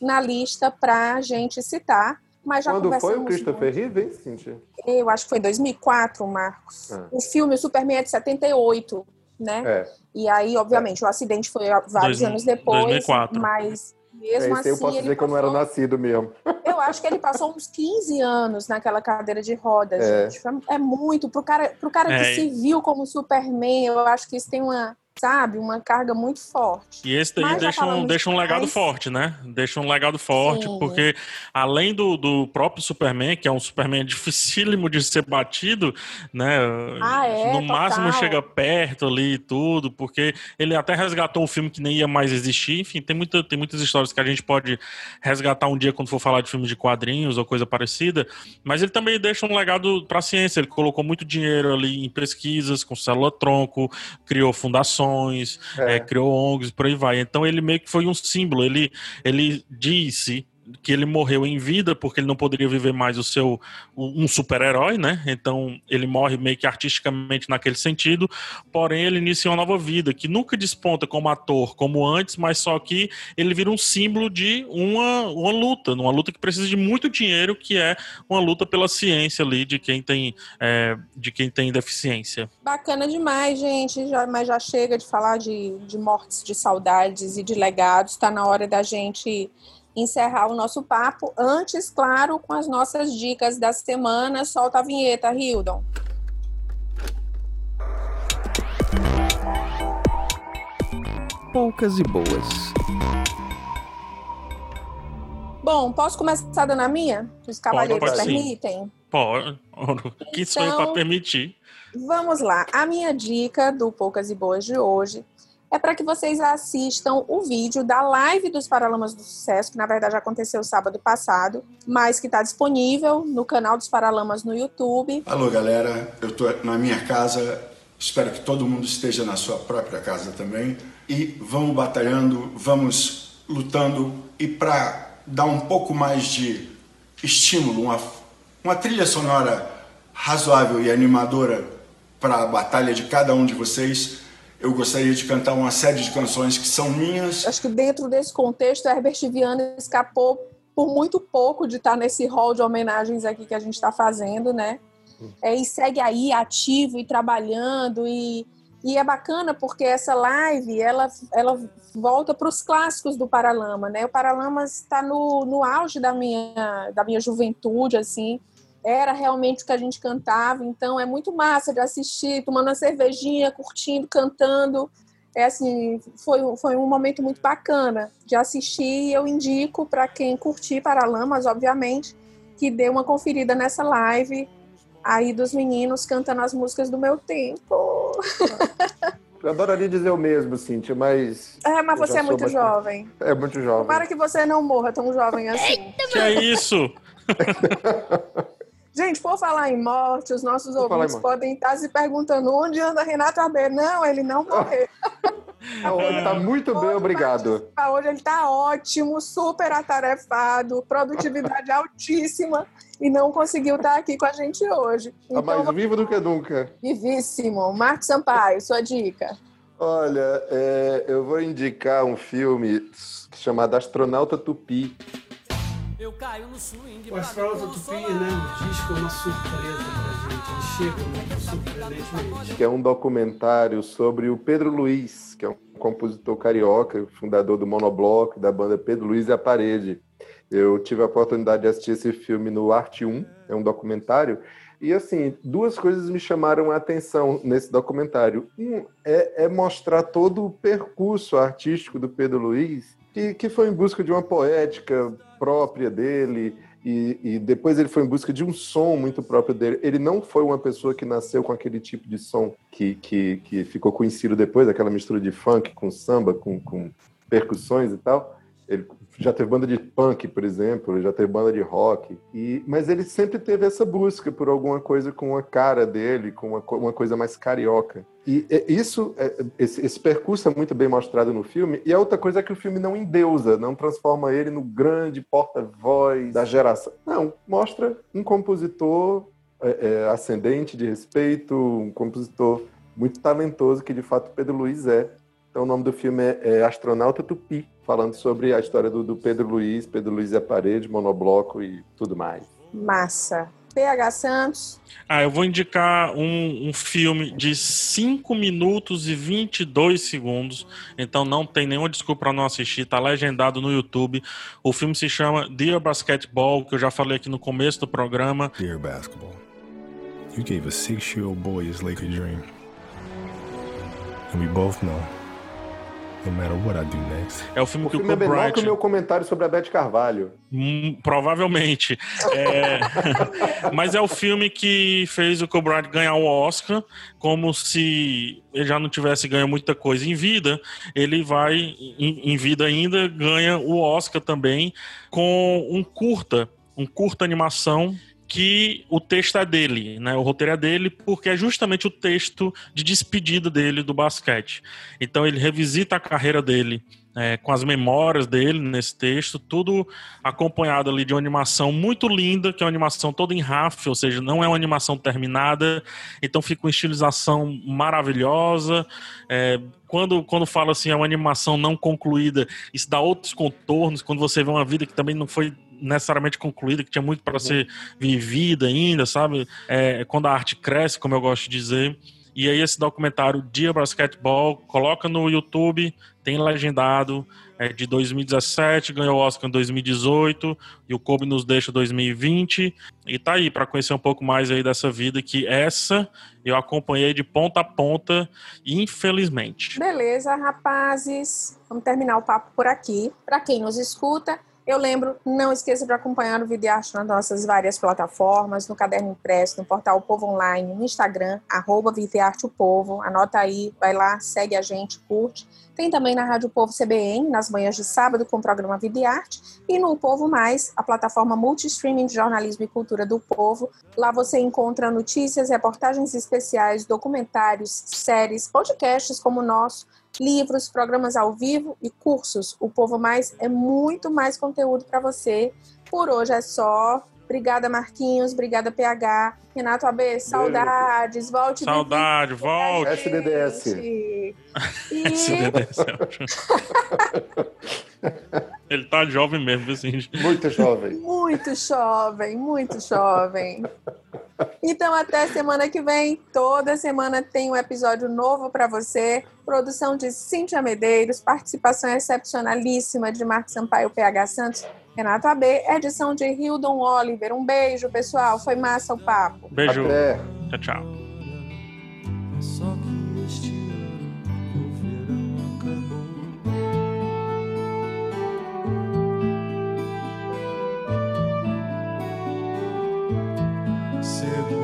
na lista pra gente citar. Mas já Quando foi o Christopher Reeve, hein, Cíntia? Eu acho que foi em 2004, Marcos. Ah. O filme, o Superman é de 78, né? É. E aí, obviamente, o acidente foi vários Dois- anos depois, 2004. mas É, mesmo aí assim eu posso ele dizer que eu não era nascido mesmo. eu acho que ele passou uns 15 anos naquela cadeira de rodas, É. gente. É muito. Pro cara, pro cara É. que se viu como Superman, eu acho que isso tem uma, sabe, uma carga muito forte. E esse daí Mas deixa um, deixa um legado demais. forte, né? Deixa um legado forte, Sim. porque além do, do próprio Superman, que é um Superman dificílimo de ser batido, né? Ah, é, no total. máximo chega perto ali e tudo, porque ele até resgatou um filme que nem ia mais existir. Enfim, tem, muita, tem muitas histórias que a gente pode resgatar um dia quando for falar de filmes de quadrinhos ou coisa parecida. Mas ele também deixa um legado para a ciência. Ele colocou muito dinheiro ali em pesquisas com célula-tronco, criou fundações, É. eh, criou ONGs, por aí vai. Então ele meio que foi um símbolo. Ele, ele disse que ele morreu em vida porque ele não poderia viver mais o seu um super-herói, né? Então ele morre meio que artisticamente naquele sentido, porém ele inicia uma nova vida que nunca desponta como ator como antes, mas só que ele vira um símbolo de uma, uma luta, uma luta que precisa de muito dinheiro, que é uma luta pela ciência ali de quem tem eh, de quem tem deficiência. Bacana demais, gente. Já, mas já chega de falar de, de mortes, de saudades e de legados. Está na hora da gente encerrar o nosso papo. Antes, claro, com as nossas dicas da semana. Solta a vinheta, Hildon. Poucas e boas. Bom, posso começar dando a minha? Os cavalheiros pode permitem? Pô, que sou eu Então- para permitir? Vamos lá. A minha dica do Poucas e Boas de hoje é para que vocês assistam o vídeo da live dos Paralamas do Sucesso, que na verdade aconteceu sábado passado, mas que está disponível no canal dos Paralamas no YouTube. Alô, galera. Eu estou na minha casa. Espero que todo mundo esteja na sua própria casa também. E vamos batalhando, vamos lutando. E para dar um pouco mais de estímulo, uma, uma trilha sonora razoável e animadora para a batalha de cada um de vocês, eu gostaria de cantar uma série de canções que são minhas. Acho que dentro desse contexto, Herbert Viana escapou por muito pouco de estar nesse hall de homenagens aqui que a gente está fazendo, né? É, e segue aí ativo e trabalhando e, e é bacana porque essa live ela, ela volta para os clássicos do Paralama, né? O Paralama está no, no auge da minha, da minha juventude, assim, era realmente o que a gente cantava, então é muito massa de assistir, tomando uma cervejinha, curtindo, cantando. É assim, foi, foi um momento muito bacana de assistir e eu indico para quem curtir Paralamas, obviamente, que dê uma conferida nessa live aí dos meninos cantando as músicas do meu tempo. Eu adoraria dizer o mesmo, Cintia, mas. É, mas você é muito jovem. É muito jovem. Tomara que você não morra tão jovem assim. Que é isso? Gente, por falar em morte, os nossos Por ouvintes podem estar se perguntando onde anda Renato Arbeiro. Não, ele não morreu. Ele tá muito bem, obrigado. Hoje ele está ótimo, super atarefado, produtividade altíssima e não conseguiu estar aqui com a gente hoje. Tá mais vivo do que nunca. vivíssimo. Marcos Sampaio, sua dica. Olha, é, eu vou indicar um filme chamado Astronauta Tupi. O Astronauta Tupi, né, o disco é uma surpresa pra gente. Ele chega muito surpreendentemente. que é um documentário sobre o Pedro Luiz, que é um compositor carioca, fundador do Monobloco, da banda Pedro Luiz e a Parede. Eu tive a oportunidade de assistir esse filme no Arte 1, é um documentário, e assim, duas coisas me chamaram a atenção nesse documentário. Um é, é mostrar todo o percurso artístico do Pedro Luiz, que, que foi em busca de uma poética própria dele, e, e depois ele foi em busca de um som muito próprio dele. Ele não foi uma pessoa que nasceu com aquele tipo de som que, que, que ficou conhecido depois, aquela mistura de funk com samba, com, com percussões e tal. Ele já teve banda de punk, por exemplo, já teve banda de rock. E, mas ele sempre teve essa busca por alguma coisa com a cara dele, com uma, uma coisa mais carioca. E é, isso, é, esse, esse percurso é muito bem mostrado no filme. E a outra coisa é que o filme não endeusa, não transforma ele no grande porta-voz da geração. Não, mostra um compositor é, é, ascendente de respeito, um compositor muito talentoso que de fato Pedro Luiz é. Então o nome do filme é, é Astronauta Tupi, falando sobre a história do, do Pedro Luiz, Pedro Luiz e a parede, monobloco e tudo mais. Massa. PH Santos. Ah, eu vou indicar um, um filme de 5 minutos e 22 segundos. Então não tem nenhuma desculpa para não assistir. Tá legendado no YouTube. O filme se chama Dear Basketball, que eu já falei aqui no começo do programa. Dear basketball, you gave a six year old boy his Laker dream. And we both know, no matter what I do next, É o filme O que o filme é menor que o meu comentário sobre a Beth Carvalho. Hum, provavelmente. É, Mas é o filme que fez o Kobe Bryant ganhar o Oscar, como se ele já não tivesse ganho muita coisa em vida. Ele vai, em, em vida ainda, ganha o Oscar também com um curta, um curta animação que o texto é dele, né? O roteiro é dele, porque é justamente o texto de despedida dele do basquete. Então ele revisita a carreira dele é, com as memórias dele nesse texto, tudo acompanhado ali de uma animação muito linda, que é uma animação toda em RAF, ou seja, não é uma animação terminada, então fica uma estilização maravilhosa. É, quando, quando fala assim, é uma animação não concluída, isso dá outros contornos, quando você vê uma vida que também não foi necessariamente concluída, que tinha muito para ser vivida ainda, sabe? É, quando a arte cresce, como eu gosto de dizer. E aí esse documentário Dia Basketball, coloca no YouTube, tem legendado, é de 2017, ganhou o Oscar em 2018, e o Kobe nos deixa 2020, e tá aí para conhecer um pouco mais aí dessa vida que essa eu acompanhei de ponta a ponta, infelizmente. Beleza, rapazes. Vamos terminar o papo por aqui. Para quem nos escuta, Eu lembro, não esqueça de acompanhar o Vídeo Arte nas nossas várias plataformas, no Caderno Impresso, no portal Povo Online, no Instagram, arroba Videarte o Povo. Anota aí, vai lá, segue a gente, curte. Tem também na Rádio Povo CBN, nas manhãs de sábado, com o programa Videarte. E no Povo Mais, a plataforma multi-streaming de jornalismo e cultura do Povo. Lá você encontra notícias, reportagens especiais, documentários, séries, podcasts como o nosso, livros, programas ao vivo e cursos. O Povo Mais é muito mais conteúdo para você. Por hoje é só. Obrigada, Marquinhos. Obrigada, PH. Renato AB, saudades. Volte. Saudade, volte. SDDS. E... SDDS é. Ele tá jovem mesmo, viu, Cindy? Muito jovem. Muito jovem, muito jovem. Então, até semana que vem. Toda semana tem um episódio novo para você. Produção de Cíntia Medeiros, participação excepcionalíssima de Marcos Sampaio PH Santos, Renato AB, edição de Hildon Oliver. Um beijo, pessoal. Foi massa o papo. Beijo. Até. Tchau, tchau. Cedo